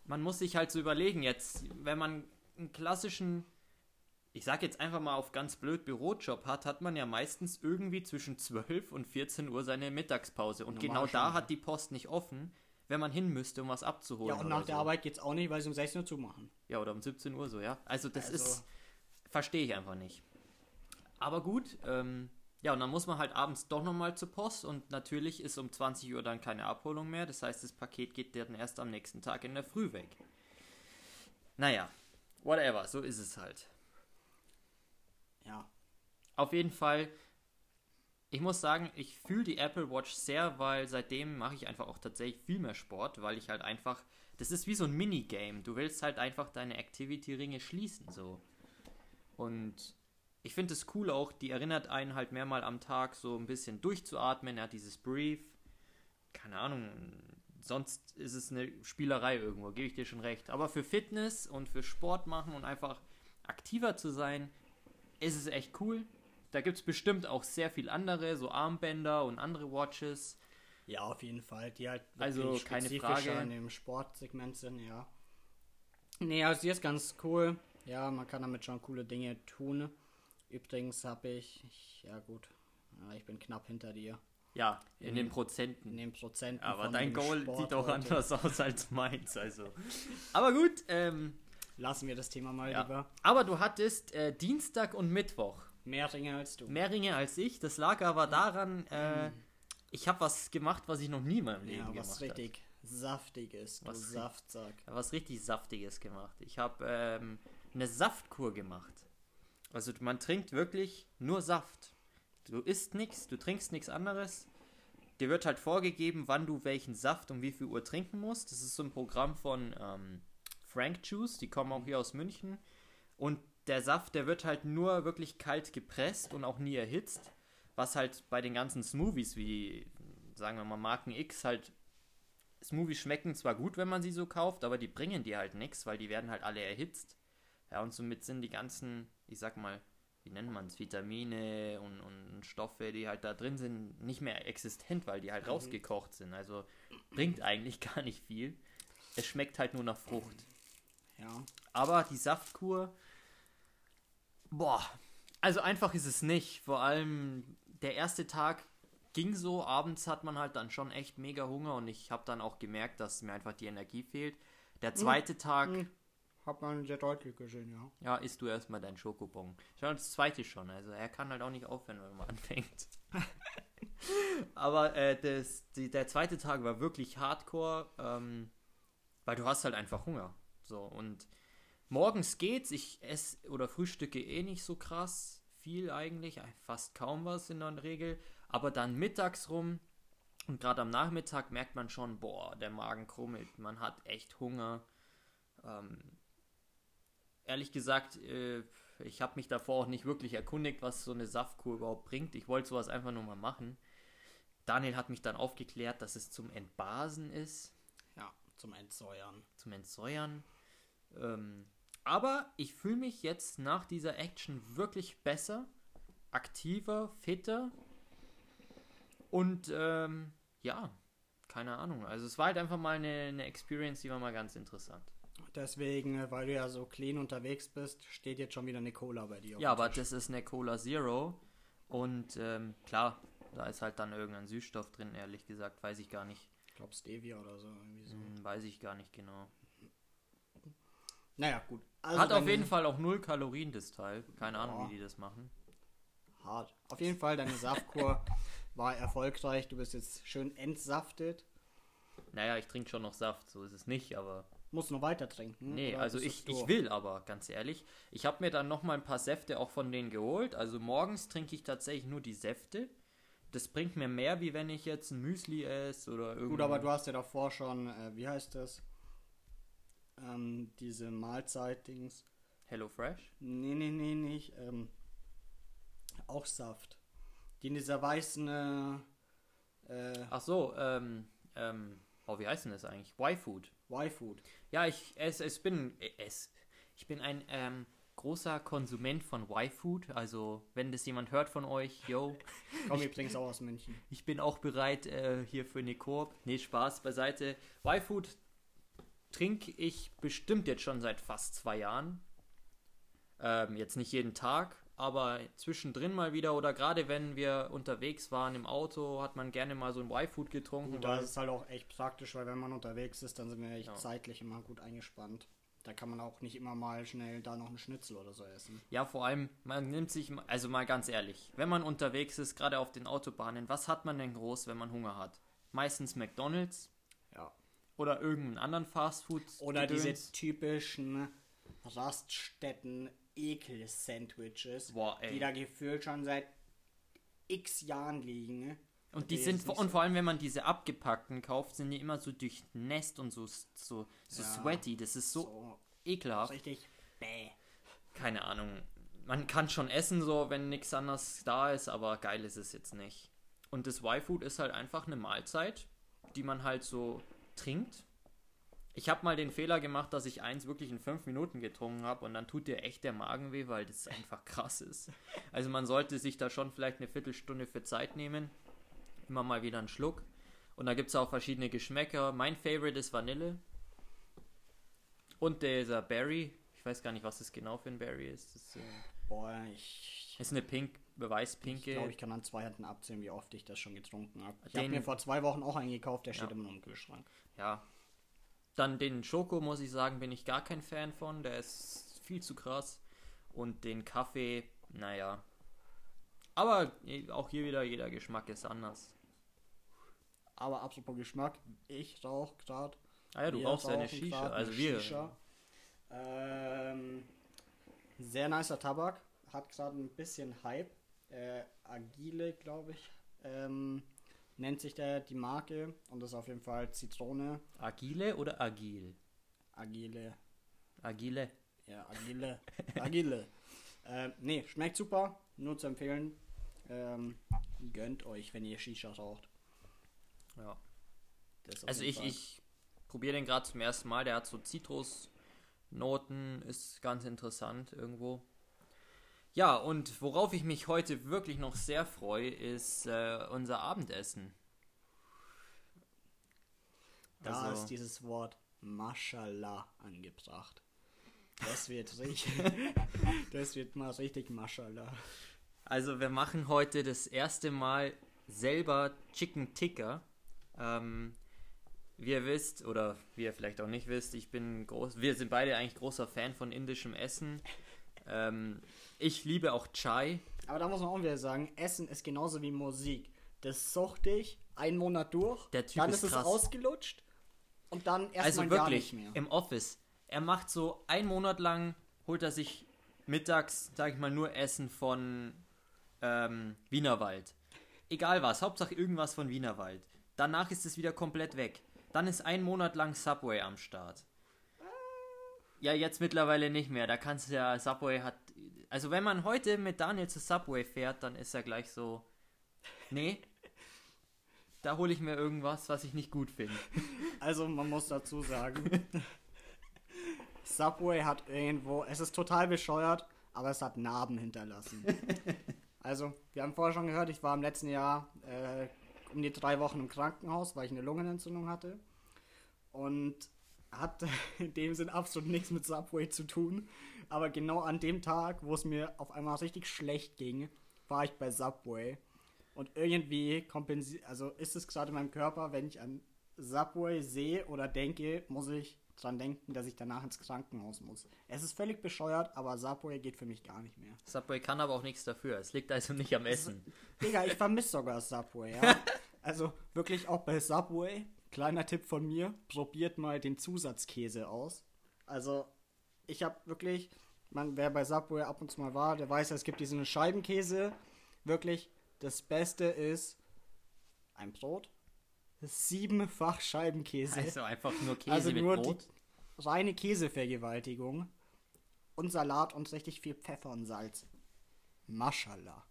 man muss sich halt so überlegen, jetzt, wenn man einen klassischen, ich sag jetzt einfach mal auf ganz blöd, Bürojob hat, hat man ja meistens irgendwie zwischen 12 und 14 Uhr seine Mittagspause. Und Normal genau da hat die Post nicht offen, wenn man hin müsste, um was abzuholen. Ja, und nach der so. Arbeit geht's auch nicht, weil sie um 16 Uhr zumachen. Ja, oder um 17 Uhr so, ja. Also das Also- ist, verstehe ich einfach nicht. Aber gut, ähm, ja, und dann muss man halt abends doch nochmal zur Post und natürlich ist um 20 Uhr dann keine Abholung mehr. Das heißt, das Paket geht dann erst am nächsten Tag in der Früh weg. Naja, whatever, so ist es halt. Ja. Auf jeden Fall, ich muss sagen, ich fühle die Apple Watch sehr, weil seitdem mache ich einfach auch tatsächlich viel mehr Sport, weil ich halt einfach, das ist wie so ein Minigame. Du willst halt einfach deine Activity-Ringe schließen, so. Und ich finde es cool auch, die erinnert einen halt mehrmal am Tag so ein bisschen durchzuatmen. Er hat dieses Brief. Keine Ahnung, sonst ist es eine Spielerei irgendwo, gebe ich dir schon recht. Aber für Fitness und für Sport machen und einfach aktiver zu sein, ist es echt cool. Da gibt es bestimmt auch sehr viel andere, so Armbänder und andere Watches. Ja, auf jeden Fall. Die halt Also, keine Frage. in dem Sportsegment sind, ja. Nee, also die ist ganz cool. Ja, man kann damit schon coole Dinge tun. Übrigens habe ich, ich, ja gut, ich bin knapp hinter dir. Ja, in In- den In Prozenten. den Prozenten. Aber dein Goal Sport sieht auch heute. anders aus als meins, also. Aber gut, ähm, Lassen wir das Thema mal Ja. lieber. aber du hattest äh, Dienstag und Mittwoch Mehr Ringe als du. mehr Ringe als ich. Das lag aber daran, äh, ich habe was gemacht, was ich noch nie in meinem Leben ja, gemacht was habe. richtig Saftiges, du Was Saftsack. Was richtig Saftiges gemacht. Ich habe ähm, eine Saftkur gemacht. Also man trinkt wirklich nur Saft. Du isst nichts, du trinkst nichts anderes. Dir wird halt vorgegeben, wann du welchen Saft um wie viel Uhr trinken musst. Das ist so ein Programm von ähm, Frank Juice, die kommen auch hier aus München. Und der Saft, der wird halt nur wirklich kalt gepresst und auch nie erhitzt. Was halt bei den ganzen Smoothies wie, sagen wir mal, Marken X halt Smoothies schmecken zwar gut, wenn man sie so kauft, aber die bringen dir halt nichts, weil die werden halt alle erhitzt. Ja, und somit sind die ganzen, ich sag mal, wie nennt man es, Vitamine und, und Stoffe, die halt da drin sind, nicht mehr existent, weil die halt Mhm. rausgekocht sind. Also bringt eigentlich gar nicht viel. Es schmeckt halt nur nach Frucht. Ja. Aber die Saftkur, boah, also einfach ist es nicht. Vor allem der erste Tag ging so, abends hat man halt dann schon echt mega Hunger und ich habe dann auch gemerkt, dass mir einfach die Energie fehlt. Der zweite Tag, Hm. Hat man sehr deutlich gesehen, ja. ja, isst du erstmal deinen Schokobon. Schon das zweite schon, also er kann halt auch nicht aufhören, wenn man anfängt. Aber äh, das, die, der zweite Tag war wirklich hardcore, ähm, weil du hast halt einfach Hunger. So, und morgens geht's, ich esse oder frühstücke eh nicht so krass viel eigentlich, äh, fast kaum was in der Regel. Aber dann mittags rum und gerade am Nachmittag merkt man schon, boah, der Magen krummelt, man hat echt Hunger. Ähm, ehrlich gesagt, äh, ich habe mich davor auch nicht wirklich erkundigt, was so eine Saftkur überhaupt bringt. Ich wollte sowas einfach nur mal machen. Daniel hat mich dann aufgeklärt, dass es zum Entbasen ist, Ja, zum Entsäuern. zum Entsäuern. Ähm, aber ich fühle mich jetzt nach dieser Action wirklich besser, aktiver, fitter und ähm, ja, keine Ahnung. Also es war halt einfach mal eine, eine Experience, die war mal ganz interessant. Deswegen, äh, weil du ja so clean unterwegs bist, steht jetzt schon wieder eine Cola bei dir. Ja, aber das ist eine Cola Zero. Und ähm, klar, da ist halt dann irgendein Süßstoff drin, ehrlich gesagt. Weiß ich gar nicht. Ich glaube Stevia oder so. Irgendwie so. Hm, weiß ich gar nicht genau. Naja, gut. Also Hat auf jeden Fall auch null Kalorien, das Teil. Keine Ahnung, Boah. wie die das machen. Hart. Auf jeden Fall, deine Saftkur war erfolgreich. Du bist jetzt schön entsaftet. Naja, ich trinke schon noch Saft, so ist es nicht, aber. Musst noch weiter trinken. Nee, oder also ich, ich will aber, ganz ehrlich. Ich habe mir dann noch mal ein paar Säfte auch von denen geholt. Also morgens trinke ich tatsächlich nur die Säfte. Das bringt mir mehr, wie wenn ich jetzt ein Müsli esse oder irgendwas. Gut, aber du hast ja davor schon, äh, wie heißt das? Ähm, diese Mahlzeit-Dings. Hello Fresh? Nee, nee, nee, nicht. Ähm, auch Saft. Die in dieser weißen, äh, äh, Ach so, ähm, ähm, oh, wie heißt denn das eigentlich? Y-Food. Y-Food. Ja, ich es, es bin es, ich bin ein ähm, großer Konsument von Y-Food. Also wenn das jemand hört von euch, yo, Komm übrigens auch aus München. ich bin auch bereit äh, hier für eine Koop. Nee, Spaß beiseite. Y-Food trinke ich bestimmt jetzt schon seit fast zwei Jahren. Ähm, jetzt nicht jeden Tag, aber zwischendrin mal wieder oder gerade wenn wir unterwegs waren im Auto, hat man gerne mal so ein Y-Food getrunken. Gut, da ist es halt auch echt praktisch, weil wenn man unterwegs ist, dann sind wir echt Ja. zeitlich immer gut eingespannt. Da kann man auch nicht immer mal schnell da noch einen Schnitzel oder so essen. Ja, vor allem, man nimmt sich, also mal ganz ehrlich, wenn man unterwegs ist, gerade auf den Autobahnen, was hat man denn groß, wenn man Hunger hat? Meistens McDonalds. Oder irgendeinen anderen Fastfood. Oder diese typischen Raststätten Ekel-Sandwiches, die da gefühlt schon seit x Jahren liegen. Und die die sind, und so- vor allem, wenn man diese abgepackten kauft, sind die immer so durchnässt und so, so, so Ja. sweaty. Das ist so, So ekelhaft. richtig bäh. Keine Ahnung. Man kann schon essen, so, wenn nichts anderes da ist, aber geil ist es jetzt nicht. Und das Y-Food ist halt einfach eine Mahlzeit, die man halt so trinkt. Ich habe mal den Fehler gemacht, dass ich eins wirklich in fünf Minuten getrunken habe und dann tut dir echt der Magen weh, weil das einfach krass ist. Also man sollte sich da schon vielleicht eine Viertelstunde für Zeit nehmen. Immer mal wieder einen Schluck. Und da gibt es auch verschiedene Geschmäcker. Mein Favorite ist Vanille. Und dieser Berry. Ich weiß gar nicht, was das genau für ein Berry ist. Das ist, äh, Boah, ich, ist eine pink, ich beweispinke. glaube, ich kann an zwei Händen abzählen, wie oft ich das schon getrunken habe. Ich habe mir vor zwei Wochen auch einen gekauft, der steht Ja. immer noch im Kühlschrank. Ja. Dann den Schoko, muss ich sagen, bin ich gar kein Fan von. Der ist viel zu krass. Und den Kaffee, naja. Aber eh, auch hier wieder, jeder Geschmack ist anders. Aber apropos Geschmack, ich rauche gerade. Ah ja, du rauchst ja eine Shisha. Also eine wir. Shisha. Ähm, sehr nicer Tabak. Hat gerade ein bisschen Hype. Äh, Agile, glaube ich. Ähm, nennt sich der die Marke. Und das ist auf jeden Fall Zitrone. Agile oder agil? Agile. Agile. Ja, Agile. Agile. ähm, nee, schmeckt super. Nur zu empfehlen. Ähm, gönnt euch, wenn ihr Shisha raucht. Ja. Also ich, Fall. ich probiere den gerade zum ersten Mal. Der hat so Zitrusnoten, ist ganz interessant irgendwo. Ja, und worauf ich mich heute wirklich noch sehr freue, ist äh, unser Abendessen. Da Also- ist dieses Wort Mashallah angebracht. Das wird richtig. das wird mal richtig Mashallah. Also wir machen heute das erste Mal selber Chicken Ticker. Ähm, wie ihr wisst, oder wie ihr vielleicht auch nicht wisst, ich bin groß, wir sind beide eigentlich großer Fan von indischem Essen. Ähm, ich liebe auch Chai. Aber da muss man auch wieder sagen, Essen ist genauso wie Musik. Das sucht dich einen Monat durch, Der Typ dann ist ist, es ausgelutscht und dann Also erstmal gar wirklich, nicht mehr. im Office. Er macht so einen Monat lang, holt er sich mittags, sag ich mal, nur Essen von ähm, Wienerwald. Egal was, Hauptsache irgendwas von Wienerwald. Danach ist es wieder komplett weg. Dann ist ein Monat lang Subway am Start. Ja, jetzt mittlerweile nicht mehr. Da kannst du ja, Subway hat. Also, wenn man heute mit Daniel zu Subway fährt, dann ist er gleich so. Nee. Da hole ich mir irgendwas, was ich nicht gut finde. Also man muss dazu sagen, Subway hat irgendwo, es ist total bescheuert, aber es hat Narben hinterlassen. Also, wir haben vorher schon gehört, ich war im letzten Jahr äh, um die drei Wochen im Krankenhaus, weil ich eine Lungenentzündung hatte. Und hat in dem Sinn absolut nichts mit Subway zu tun. Aber genau an dem Tag, wo es mir auf einmal richtig schlecht ging, war ich bei Subway. Und irgendwie kompensiert, also ist es gerade in meinem Körper, wenn ich an Subway sehe oder denke, muss ich dran denken, dass ich danach ins Krankenhaus muss. Es ist völlig bescheuert, aber Subway geht für mich gar nicht mehr. Subway kann aber auch nichts dafür. Es liegt also nicht am Essen. Digga, ich vermisse sogar Subway, ja. Also wirklich auch bei Subway, kleiner Tipp von mir, probiert mal den Zusatzkäse aus. Also ich habe wirklich, man, wer bei Subway ab und zu mal war, der weiß, es gibt diesen Scheibenkäse. Wirklich, das Beste ist ein Brot, siebenfach Scheibenkäse. Also einfach nur Käse Also mit nur Brot. die reine Käsevergewaltigung. Und Salat und richtig viel Pfeffer und Salz. Maschallah.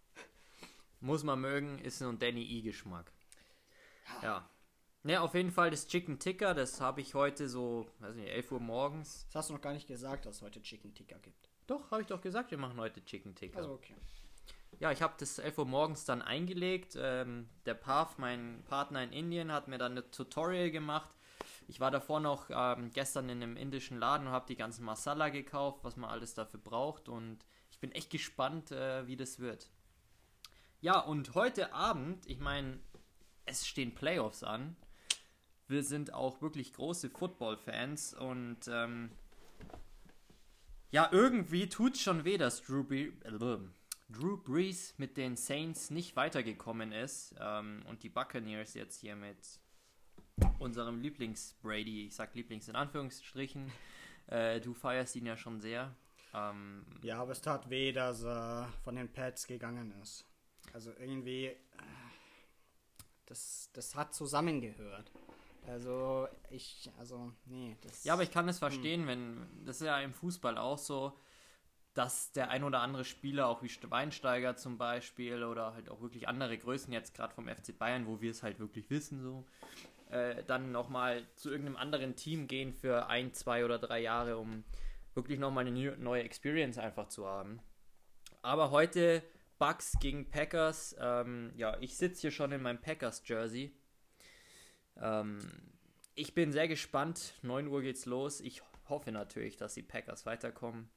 Muss man mögen, ist so ein Danny E-Geschmack. Ja. Ja, auf jeden Fall das Chicken Ticker, das habe ich heute so, weiß nicht, 11 Uhr morgens. Das hast du noch gar nicht gesagt, dass es heute Chicken Ticker gibt. Doch, habe ich doch gesagt, wir machen heute Chicken Ticker. Also okay. Ja, ich habe das 11 Uhr morgens dann eingelegt. Ähm, der Pav, mein Partner in Indien, hat mir dann ein Tutorial gemacht. Ich war davor noch ähm, gestern in einem indischen Laden und habe die ganzen Masala gekauft, was man alles dafür braucht. Und ich bin echt gespannt, äh, wie das wird. Ja, und heute Abend, ich meine, es stehen Playoffs an. Wir sind auch wirklich große Football-Fans und ähm, ja, irgendwie tut schon weh, dass Drew, Bre äh, Drew Brees mit den Saints nicht weitergekommen ist ähm, und die Buccaneers jetzt hier mit unserem Lieblings-Brady, ich sag Lieblings in Anführungsstrichen, äh, du feierst ihn ja schon sehr. Ähm, Ja, aber es tat weh, dass er von den Pets gegangen ist. Also irgendwie, äh, das, das hat zusammengehört. Also ich, also nee, das. Ja, aber ich kann es verstehen, wenn das ist ja im Fußball auch so, dass der ein oder andere Spieler, auch wie Schweinsteiger zum Beispiel oder halt auch wirklich andere Größen jetzt gerade vom FC Bayern, wo wir es halt wirklich wissen so, äh, dann nochmal zu irgendeinem anderen Team gehen für ein, zwei oder drei Jahre, um wirklich nochmal eine neu- neue Experience einfach zu haben. Aber heute Bucks gegen Packers, ähm, ja, ich sitze hier schon in meinem Packers-Jersey. Ähm, ich bin sehr gespannt. 9 Uhr geht's los. Ich hoffe natürlich, dass die Packers weiterkommen.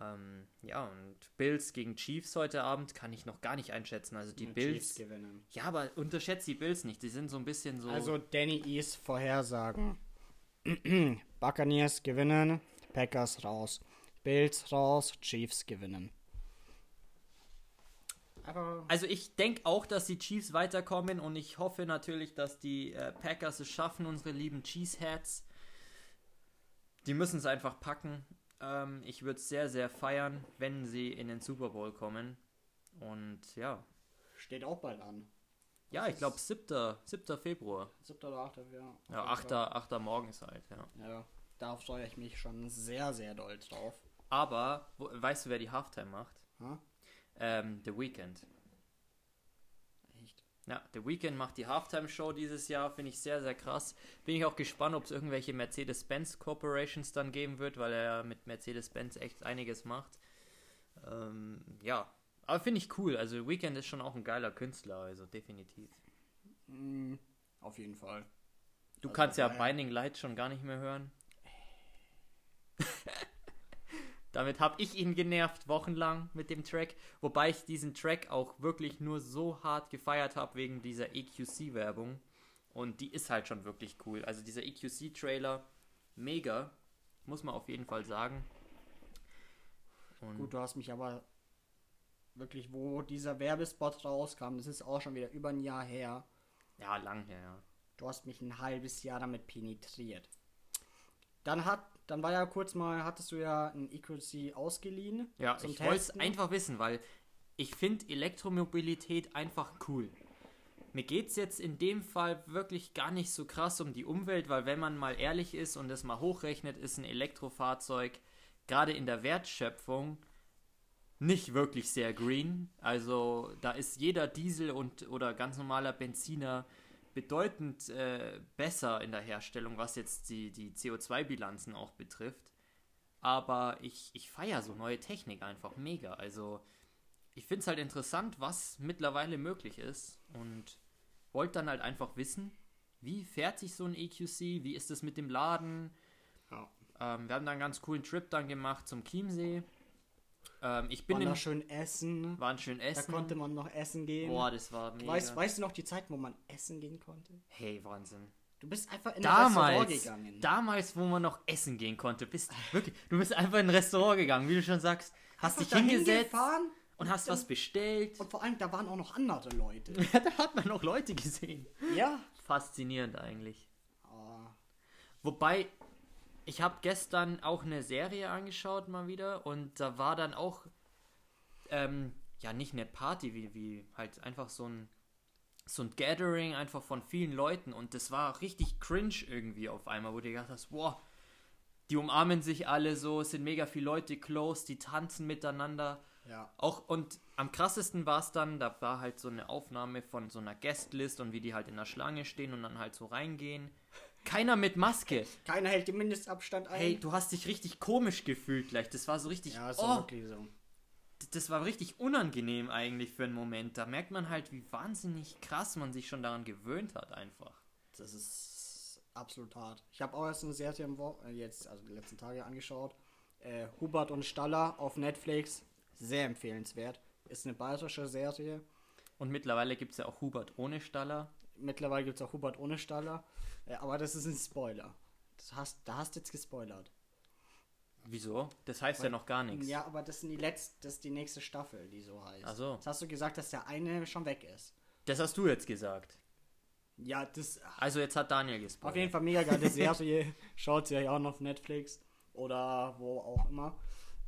Ähm, ja, und Bills gegen Chiefs heute Abend kann ich noch gar nicht einschätzen. Also die die Bills. Chiefs gewinnen. Ja, aber unterschätzt die Bills nicht. Die sind so ein bisschen so. Also Danny East Vorhersagen. Buccaneers gewinnen, Packers raus. Bills raus, Chiefs gewinnen. Aber Also ich denke auch, dass die Chiefs weiterkommen und ich hoffe natürlich, dass die äh, Packers es schaffen, unsere lieben Cheeseheads. Die müssen es einfach packen. Ähm, ich würde es sehr, sehr feiern, wenn sie in den Super Bowl kommen. Und ja, steht auch bald an. ja, ich glaube 7. 7. Februar. 7. oder 8. Ja, Ja, 8. 8. morgens halt, ja. Ja, darauf freue ich mich schon sehr, sehr doll drauf. Aber, weißt du, wer die Halftime macht? Ha? Ähm, The Weeknd. Echt? Ja, The Weeknd macht die Halftime-Show dieses Jahr, finde ich sehr, sehr krass. Bin ich auch gespannt, ob es irgendwelche Mercedes-Benz Corporations dann geben wird, weil er mit Mercedes-Benz echt einiges macht. Ähm, ja, aber finde ich cool. Also Weeknd ist schon auch ein geiler Künstler, also definitiv. Mm, auf jeden Fall. Du Also, kannst ja naja. Binding Light schon gar nicht mehr hören. Damit habe ich ihn genervt, wochenlang mit dem Track. Wobei ich diesen Track auch wirklich nur so hart gefeiert habe wegen dieser EQC-Werbung. Und die ist halt schon wirklich cool. Also dieser EQC-Trailer, mega. Muss man auf jeden Fall sagen. Und Gut, du hast mich aber wirklich, wo dieser Werbespot rauskam, das ist auch schon wieder über ein Jahr her. ja, lang her, ja. Du hast mich ein halbes Jahr damit penetriert. Dann hat, dann war ja kurz mal, hattest du ja ein EQC ausgeliehen. Ja, zum ich wollte es einfach wissen, weil ich finde Elektromobilität einfach cool. Mir geht es jetzt in dem Fall wirklich gar nicht so krass um die Umwelt, weil wenn man mal ehrlich ist und das mal hochrechnet, ist ein Elektrofahrzeug gerade in der Wertschöpfung nicht wirklich sehr green. Also da ist jeder Diesel und oder ganz normaler Benziner bedeutend äh, besser in der Herstellung, was jetzt die, die CO2-Bilanzen auch betrifft. Aber ich, ich feiere so neue Technik einfach mega. Also ich finde es halt interessant, was mittlerweile möglich ist und wollte dann halt einfach wissen, wie fährt sich so ein EQC, wie ist es mit dem Laden, Ja. Ähm, wir haben da einen ganz coolen Trip dann gemacht zum Chiemsee. Ähm, ich bin Waren in, da schön essen. waren schön Da essen. konnte man noch essen gehen. Boah, das war mega. weißt, weißt du noch die Zeit, wo man essen gehen konnte? hey, Wahnsinn. Du bist einfach in ein Restaurant Damals, gegangen. damals, wo man noch essen gehen konnte, bist wirklich, du bist einfach in ein Restaurant gegangen, wie du schon sagst, hast Einfach dich hingesetzt gefahren und hast was bestellt. und vor allem, da waren auch noch andere Leute. Da hat man noch Leute gesehen. ja. Faszinierend eigentlich. Oh, Wobei, ich habe gestern auch eine Serie angeschaut mal wieder und da war dann auch, ähm, ja, nicht eine Party, wie, wie halt einfach so ein, so ein Gathering einfach von vielen Leuten und das war richtig cringe irgendwie auf einmal, wo du gedacht hast, boah, die umarmen sich alle so, es sind mega viele Leute close, die tanzen miteinander. ja. Auch und am krassesten war es dann, da war halt so eine Aufnahme von so einer Guestlist und wie die halt in der Schlange stehen und dann halt so reingehen. Keiner mit Maske. Keiner hält den Mindestabstand ein. Hey, du hast dich richtig komisch gefühlt gleich. Das war so richtig. ja, ist oh, wirklich so. das war richtig unangenehm eigentlich für einen Moment. Da merkt man halt, wie wahnsinnig krass man sich schon daran gewöhnt hat einfach. Das ist absolut hart. Ich habe auch erst eine Serie im Wo äh, jetzt, also die letzten Tage angeschaut. Äh, Hubert und Staller auf Netflix. Sehr empfehlenswert. Ist eine bayerische Serie. Und mittlerweile gibt es ja auch Hubert ohne Staller. Mittlerweile gibt es auch Hubert ohne Staller. Äh, aber das ist ein Spoiler. Das hast, da hast du jetzt gespoilert. Wieso? Das heißt ja noch gar nichts. Ja, aber das, sind die letzte, das ist die nächste Staffel, die so heißt. Ach so. Jetzt hast du gesagt, dass der eine schon weg ist. Das hast du jetzt gesagt. Ja, das. Also jetzt hat Daniel gesprochen. Auf jeden Fall mega geile Serie. Schaut sie ja auch noch auf Netflix oder wo auch immer.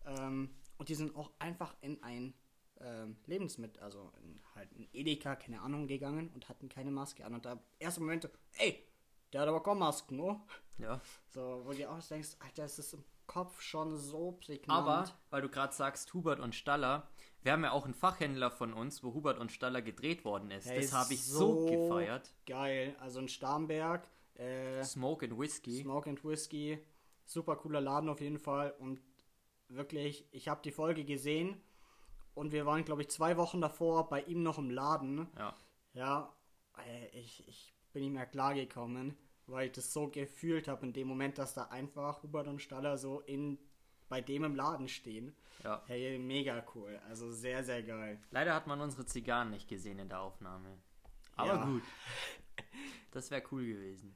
Ähm, und die sind auch einfach in ein ähm, Lebensmittel, also in halt in Edeka, keine Ahnung, gegangen und hatten keine Maske an. Und da erste Momente, ey, der hat aber keine Masken, no? Ja. So, wo du auch denkst, Alter, das ist im Kopf schon so prägnant. Aber, weil du gerade sagst, Hubert und Staller, wir haben ja auch einen Fachhändler von uns, wo Hubert und Staller gedreht worden ist. Hey, das habe ich so, gefeiert. Geil. Also in Starnberg, äh, Smoke and Whiskey. Smoke and Whiskey. Super cooler Laden auf jeden Fall. Und wirklich, ich habe die Folge gesehen und wir waren, glaube ich, zwei Wochen davor bei ihm noch im Laden. Ja. Ja, ich, ich bin nicht mehr klargekommen, weil ich das so gefühlt habe in dem Moment, dass da einfach Hubert und Staller so in bei dem im Laden stehen. ja. Hey, mega cool. Also sehr, sehr geil. Leider hat man unsere Zigarren nicht gesehen in der Aufnahme. Aber Ja. gut. Das wäre cool gewesen.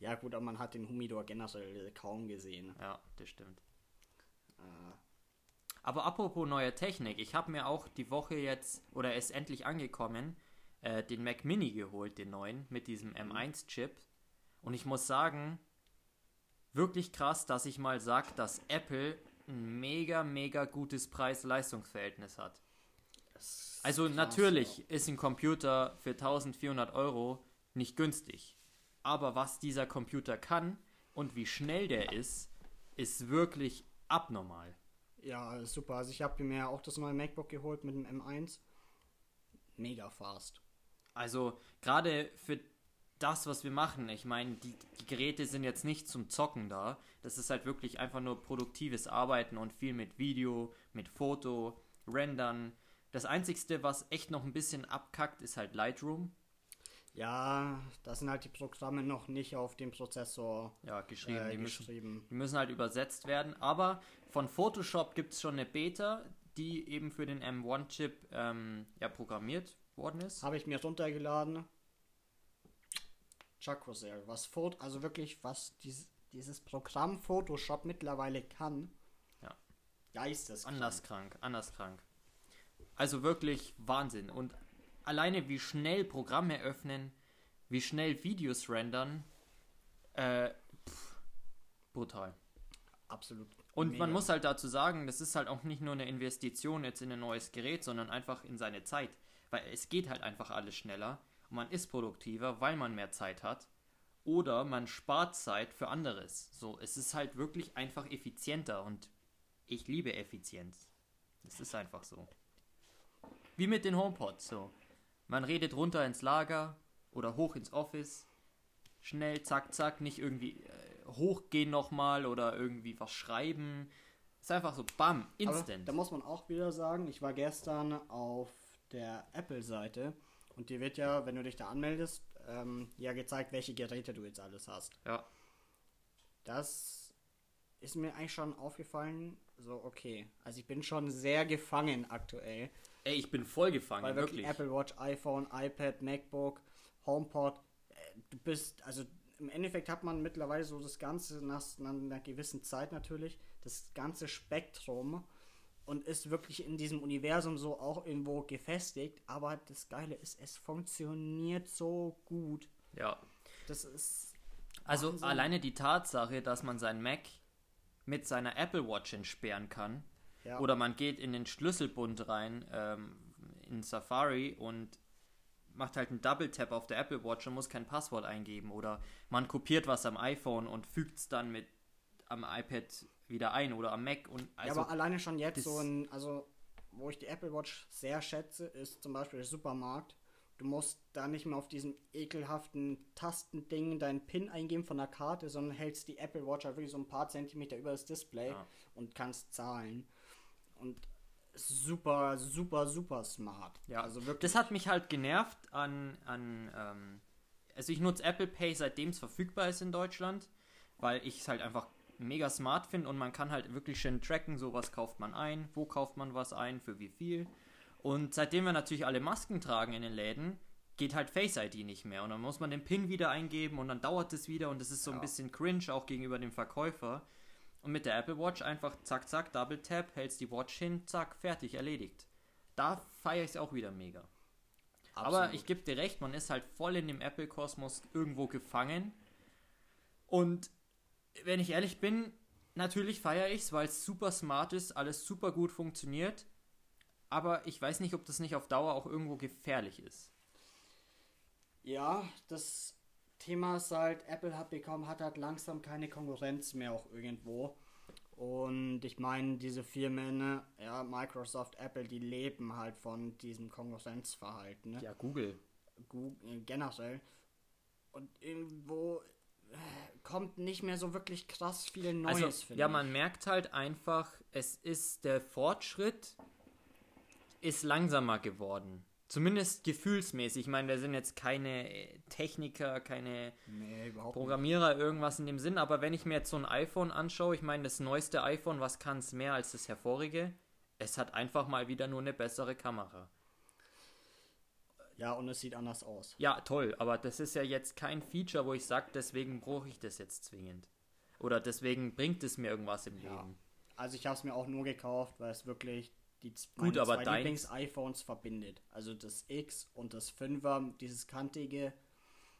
Ja gut, aber man hat den Humidor generell kaum gesehen. Ja, das stimmt. Äh, Aber apropos neue Technik, ich habe mir auch die Woche jetzt, oder ist endlich angekommen, äh, den Mac Mini geholt, den neuen, mit diesem M1-Chip. Und ich muss sagen, wirklich krass, dass ich mal sag, dass Apple ein mega, mega gutes Preis-Leistungsverhältnis hat. Also krass, natürlich ist ein Computer für 1400 Euro nicht günstig. Aber was dieser Computer kann und wie schnell der ist, ist wirklich abnormal. Ja, super. Also ich habe mir auch das neue MacBook geholt mit dem M1. Mega fast. Also gerade für das, was wir machen, ich meine, die, die Geräte sind jetzt nicht zum Zocken da. Das ist halt wirklich einfach nur produktives Arbeiten und viel mit Video, mit Foto, Rendern. Das Einzigste, was echt noch ein bisschen abkackt, ist halt Lightroom. Ja, da sind halt die Programme noch nicht auf dem Prozessor Ja, geschrieben. äh, die, müssen, geschrieben. die müssen halt übersetzt werden. Aber von Photoshop gibt es schon eine Beta, die eben für den M1-Chip ähm, ja, programmiert worden ist. Habe ich mir runtergeladen. Chakrosel, was Foto, also wirklich, was dies, dieses Programm Photoshop mittlerweile kann. Ja. Geisteskrank. Anders krank, anders krank. Also wirklich Wahnsinn. Und alleine wie schnell Programme öffnen, wie schnell Videos rendern, äh, pff, brutal. Absolut. Und mega. man muss halt dazu sagen, das ist halt auch nicht nur eine Investition jetzt in ein neues Gerät, sondern einfach in seine Zeit. Weil es geht halt einfach alles schneller und man ist produktiver, weil man mehr Zeit hat. Oder man spart Zeit für anderes. So, es ist halt wirklich einfach effizienter und ich liebe Effizienz. Es ist einfach so. Wie mit den HomePods, so. Man redet runter ins Lager oder hoch ins Office. Schnell, zack, zack, nicht irgendwie äh, hochgehen nochmal oder irgendwie was schreiben. Ist einfach so, bam, Aber instant. da muss man auch wieder sagen, ich war gestern auf der Apple-Seite und dir wird ja, wenn du dich da anmeldest, ähm, ja gezeigt, welche Geräte du jetzt alles hast. ja, das ist mir eigentlich schon aufgefallen. So, okay. Also ich bin schon sehr gefangen aktuell. Ey, ich bin voll gefangen, Weil wirklich, wirklich. Apple Watch, iPhone, iPad, MacBook, HomePod, äh, du bist, also im Endeffekt hat man mittlerweile so das Ganze nach, nach einer gewissen Zeit natürlich, das ganze Spektrum und ist wirklich in diesem Universum so auch irgendwo gefestigt. Aber das Geile ist, es funktioniert so gut. Ja. Das ist. Also Wahnsinn. alleine die Tatsache, dass man sein Mac mit seiner Apple Watch entsperren kann. Ja. Oder man geht in den Schlüsselbund rein ähm, in Safari und macht halt einen Double Tap auf der Apple Watch und muss kein Passwort eingeben. Oder man kopiert was am iPhone und fügt es dann mit am iPad wieder ein oder am Mac. Und also, ja, aber alleine schon jetzt so ein, also wo ich die Apple Watch sehr schätze, ist zum Beispiel der Supermarkt. Du musst da nicht mehr auf diesem ekelhaften Tastending deinen PIN eingeben von der Karte, sondern hältst die Apple Watch halt wirklich so ein paar Zentimeter über das Display Ja. und kannst zahlen. Und super, super, super smart. Ja, also wirklich. das hat mich halt genervt an, an ähm, also ich nutze Apple Pay seitdem es verfügbar ist in Deutschland, weil ich es halt einfach mega smart finde und man kann halt wirklich schön tracken, so was kauft man ein, wo kauft man was ein, für wie viel. Und seitdem wir natürlich alle Masken tragen in den Läden, geht halt Face ID nicht mehr und dann muss man den PIN wieder eingeben und dann dauert es wieder und das ist so ein Ja. bisschen cringe auch gegenüber dem Verkäufer. Und mit der Apple Watch einfach zack, zack, Double Tap, hältst die Watch hin, zack, fertig, erledigt. Da feiere ich es auch wieder mega. Aber Absolut. ich gebe dir recht, man ist halt voll in dem Apple-Kosmos irgendwo gefangen. Und wenn ich ehrlich bin, natürlich feiere ich es, weil es super smart ist, alles super gut funktioniert. Aber ich weiß nicht, ob das nicht auf Dauer auch irgendwo gefährlich ist. Ja, das Thema ist halt, Apple hat bekommen, hat halt langsam keine Konkurrenz mehr auch irgendwo. Und ich meine, diese Firmen, ne, ja, Microsoft, Apple, die leben halt von diesem Konkurrenzverhalten, ne? Ja, Google. Google generell. Und irgendwo äh, kommt nicht mehr so wirklich krass viel Neues, Also, ja, man merkt halt einfach, es ist der Fortschritt ist langsamer geworden. Zumindest gefühlsmäßig. Ich meine, wir sind jetzt keine äh, Techniker, keine Nee, überhaupt nicht. Programmierer, irgendwas in dem Sinn. Aber wenn ich mir jetzt so ein iPhone anschaue, ich meine, das neueste iPhone, was kann es mehr als das hervorige? Es hat einfach mal wieder nur eine bessere Kamera. Ja, und es sieht anders aus. Ja, toll, aber das ist ja jetzt kein Feature, wo ich sage, deswegen brauche ich das jetzt zwingend. Oder deswegen bringt es mir irgendwas im Ja. Leben. Also ich habe es mir auch nur gekauft, weil es wirklich die Gut, meine aber zwei Lieblings-iPhones verbindet. Also das X und das 5er, dieses kantige.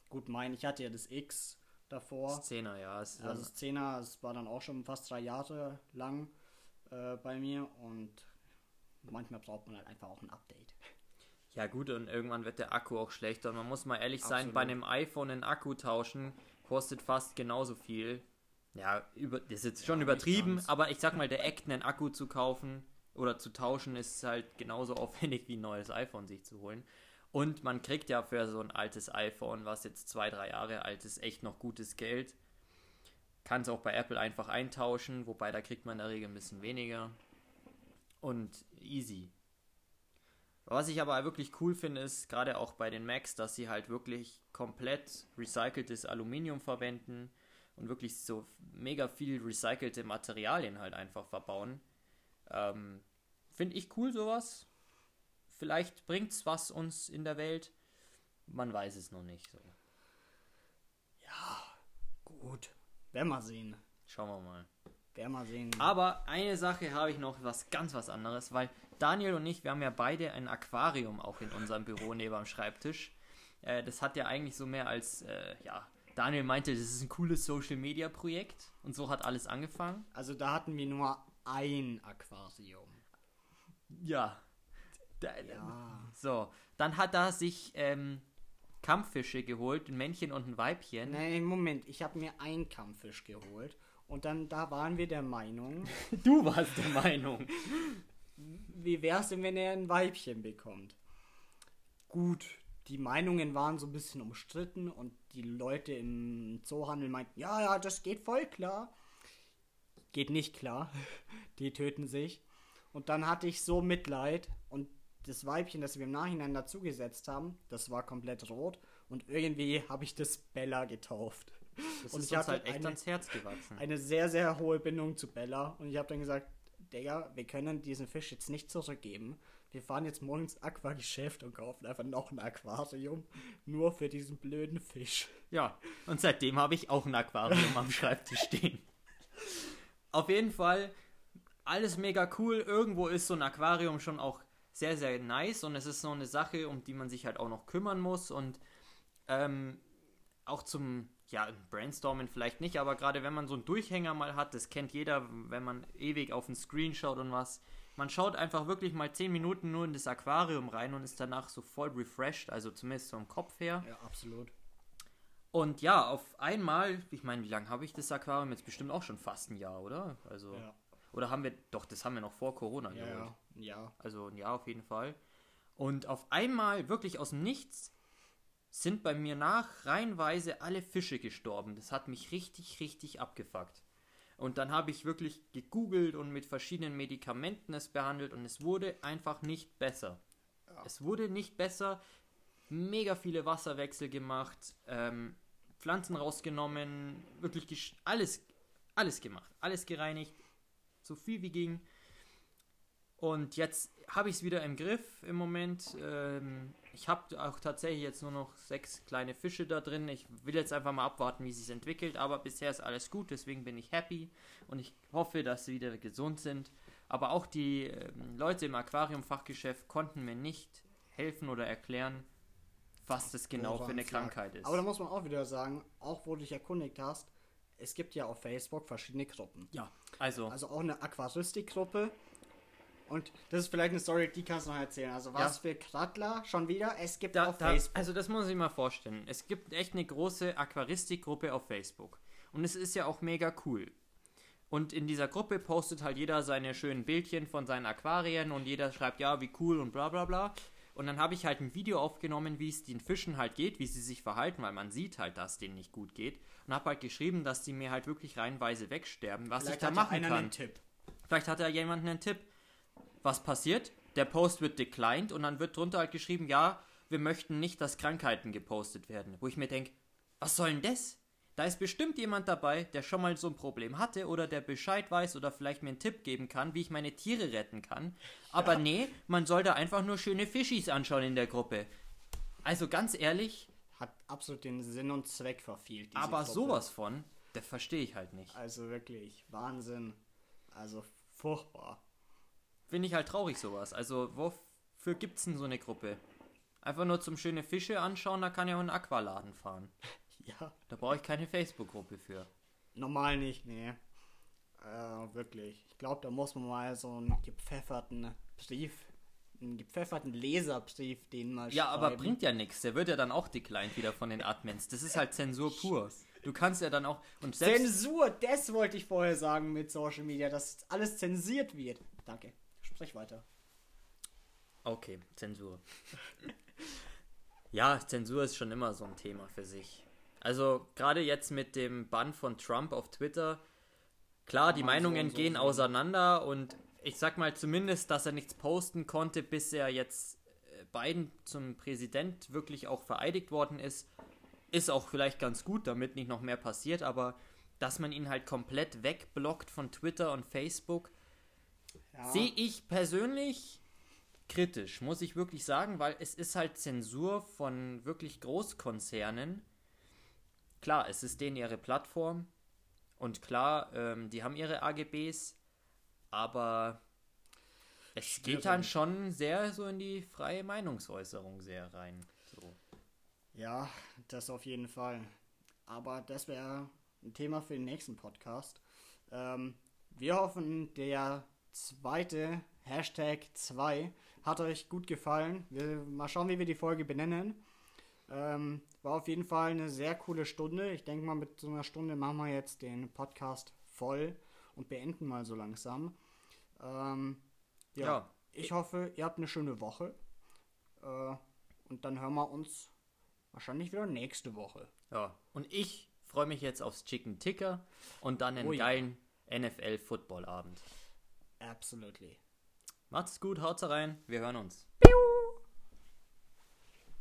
Gut, mein, ich hatte ja das X davor. Szene, ja. Es ist Also das 10er, es war dann auch schon fast drei Jahre lang äh, bei mir und manchmal braucht man halt einfach auch ein Update. Ja gut, und irgendwann wird der Akku auch schlechter. Und man muss mal ehrlich sein, Absolut. bei einem iPhone einen Akku tauschen kostet fast genauso viel. Ja, über, das ist jetzt schon übertrieben, aber ich sag mal, der Act einen Akku zu kaufen oder zu tauschen ist halt genauso aufwendig wie ein neues iPhone sich zu holen. Und man kriegt ja für so ein altes iPhone, was jetzt zwei, drei Jahre alt ist, echt noch gutes Geld. Kann es auch bei Apple einfach eintauschen, wobei da kriegt man in der Regel ein bisschen weniger. Und easy. Was ich aber wirklich cool finde, ist gerade auch bei den Macs, dass sie halt wirklich komplett recyceltes Aluminium verwenden und wirklich so mega viel recycelte Materialien halt einfach verbauen. Ähm, finde ich cool sowas. Vielleicht bringt's was uns in der Welt. Man weiß es noch nicht. So. Gut. Werden wir sehen. Schauen wir mal. Werden wir sehen. Aber eine Sache habe ich noch, was ganz was anderes, weil Daniel und ich, wir haben ja beide ein Aquarium auch in unserem Büro neben am Schreibtisch. Äh, das hat ja eigentlich so mehr als, äh, ja, Daniel meinte, das ist ein cooles Social Media Projekt und so hat alles angefangen. Also da hatten wir nur ein Aquarium. Ja. Ja. So, dann hat er sich ähm, Kampffische geholt, ein Männchen und ein Weibchen. Nein, Moment, ich habe mir einen Kampffisch geholt. Und dann, da waren wir der Meinung, Du warst der Meinung. wie wär's denn, wenn er ein Weibchen bekommt? Gut, die Meinungen waren so ein bisschen umstritten und die Leute im Zoohandel meinten, ja, ja, das geht voll klar. Geht nicht klar. Die töten sich. Und dann hatte ich so Mitleid und das Weibchen, das wir im Nachhinein dazugesetzt haben, das war komplett rot und irgendwie habe ich das Bella getauft. Das Und ist ich uns halt echt eine- ans Herz gewachsen. eine sehr, sehr hohe Bindung zu Bella. Und ich habe dann gesagt, Digga, wir können diesen Fisch jetzt nicht zurückgeben. Wir fahren jetzt morgen ins Aquageschäft und kaufen einfach noch ein Aquarium. Nur für diesen blöden Fisch. Ja, und seitdem habe ich auch ein Aquarium am Schreibtisch stehen. Auf jeden Fall, alles mega cool. Irgendwo ist so ein Aquarium schon auch sehr, sehr nice und es ist so eine Sache, um die man sich halt auch noch kümmern muss und ähm, auch zum, ja, Brainstormen vielleicht nicht, aber gerade wenn man so einen Durchhänger mal hat, das kennt jeder, wenn man ewig auf den Screen schaut und was. Man schaut einfach wirklich mal 10 Minuten nur in das Aquarium rein und ist danach so voll refreshed, also zumindest vom Kopf her. Ja, absolut. Und ja, auf einmal, ich meine, wie lange habe ich das Aquarium? Jetzt bestimmt auch schon fast ein Jahr, oder? Also, Ja, oder haben wir, doch, das haben wir noch vor Corona ja, geholt. ja. Also ein Jahr auf jeden Fall. Und auf einmal, wirklich aus dem Nichts, sind bei mir nach reihenweise alle Fische gestorben. Das hat mich richtig, richtig abgefuckt. Und dann habe ich wirklich gegoogelt und mit verschiedenen Medikamenten es behandelt und es wurde einfach nicht besser. Ja. Es wurde nicht besser. Mega viele Wasserwechsel gemacht, ähm, Pflanzen rausgenommen, wirklich alles, alles gemacht, alles gereinigt, so viel wie ging. Und jetzt habe ich es wieder im Griff im Moment. Ähm, ich habe auch tatsächlich jetzt nur noch sechs kleine Fische da drin. Ich will jetzt einfach mal abwarten, wie sich entwickelt. Aber bisher ist alles gut, deswegen bin ich happy und ich hoffe, dass sie wieder gesund sind. Aber auch die ähm, Leute im Aquariumfachgeschäft konnten mir nicht helfen oder erklären, was das genau für eine. Krankheit ist. Aber da muss man auch wieder sagen, auch wo du dich erkundigt hast, es gibt ja auf Facebook verschiedene Gruppen. ja, also, Also auch eine Aquaristik-Gruppe. Und das ist vielleicht eine Story, die kannst du noch erzählen. Also was für Krattler schon wieder? Es gibt Da, auf da, Facebook. also das muss ich mal vorstellen. Es gibt echt eine große Aquaristik-Gruppe auf Facebook. Und es ist ja auch mega cool. Und in dieser Gruppe postet halt jeder seine schönen Bildchen von seinen Aquarien und jeder schreibt, ja, wie cool und bla bla bla. Und dann habe ich halt ein Video aufgenommen, wie es den Fischen halt geht, wie sie sich verhalten, weil man sieht halt, dass denen nicht gut geht. Und habe halt geschrieben, dass die mir halt wirklich reihenweise wegsterben, was Vielleicht ich da hat machen einer kann. einen Tipp. Vielleicht hat ja jemand einen Tipp. Was passiert? Der Post wird declined und dann wird drunter halt geschrieben, ja, wir möchten nicht, dass Krankheiten gepostet werden. Wo ich mir denke, was soll denn das? Da ist bestimmt jemand dabei, der schon mal so ein Problem hatte oder der Bescheid weiß oder vielleicht mir einen Tipp geben kann, wie ich meine Tiere retten kann. Aber nee, man soll da einfach nur schöne Fischis anschauen in der Gruppe. Also ganz ehrlich, Hat absolut den Sinn und Zweck verfehlt. aber Gruppe. sowas von, das verstehe ich halt nicht. Also wirklich, Wahnsinn. Also furchtbar. Finde ich halt traurig sowas. Also wofür gibt's denn so eine Gruppe? Einfach nur zum schöne Fische anschauen, da kann ja auch ein Aqualaden fahren. Ja, Da brauche ich keine Facebook-Gruppe für. normal nicht, nee. Äh, wirklich. Ich glaube, da muss man mal so einen gepfefferten Brief, einen gepfefferten Leserbrief, den mal Ja, aber schreiben. bringt ja nichts. Der wird ja dann auch declined wieder von den Admins. Das ist halt Zensur pur. Du kannst ja dann auch und Zensur, das wollte ich vorher sagen mit Social Media, dass alles zensiert wird. Danke. Sprich weiter. Okay, Zensur. ja, Zensur ist schon immer so ein Thema für sich. Also gerade jetzt mit dem Bann von Trump auf Twitter, klar, die so Meinungen so gehen sehen. auseinander und ich sag mal zumindest, dass er nichts posten konnte, bis er jetzt äh, Biden zum Präsident wirklich auch vereidigt worden ist, ist auch vielleicht ganz gut, damit nicht noch mehr passiert, aber dass man ihn halt komplett wegblockt von Twitter und Facebook, Ja, Sehe ich persönlich kritisch, muss ich wirklich sagen, weil es ist halt Zensur von wirklich Großkonzernen. Klar, es ist denen ihre Plattform und klar, ähm, die haben ihre AGBs, aber es geht dann schon sehr so in die freie Meinungsäußerung sehr rein. So. ja, das auf jeden Fall. Aber das wäre ein Thema für den nächsten Podcast. Ähm, wir hoffen, der zweite Hashtag 2 hat euch gut gefallen. Wir mal schauen, wie wir die Folge benennen. Ähm, war auf jeden Fall eine sehr coole Stunde. Ich denke mal, mit so einer Stunde machen wir jetzt den Podcast voll und beenden mal so langsam. Ähm, ja, Ja. ich hoffe, ihr habt eine schöne Woche. Äh, und dann hören wir uns wahrscheinlich wieder nächste Woche. Ja, und ich freue mich jetzt aufs Chicken Ticker und dann einen Oh ja. geilen NFL-Football-Abend. Absolutely. Macht's gut, haut's rein, wir hören uns. Piu!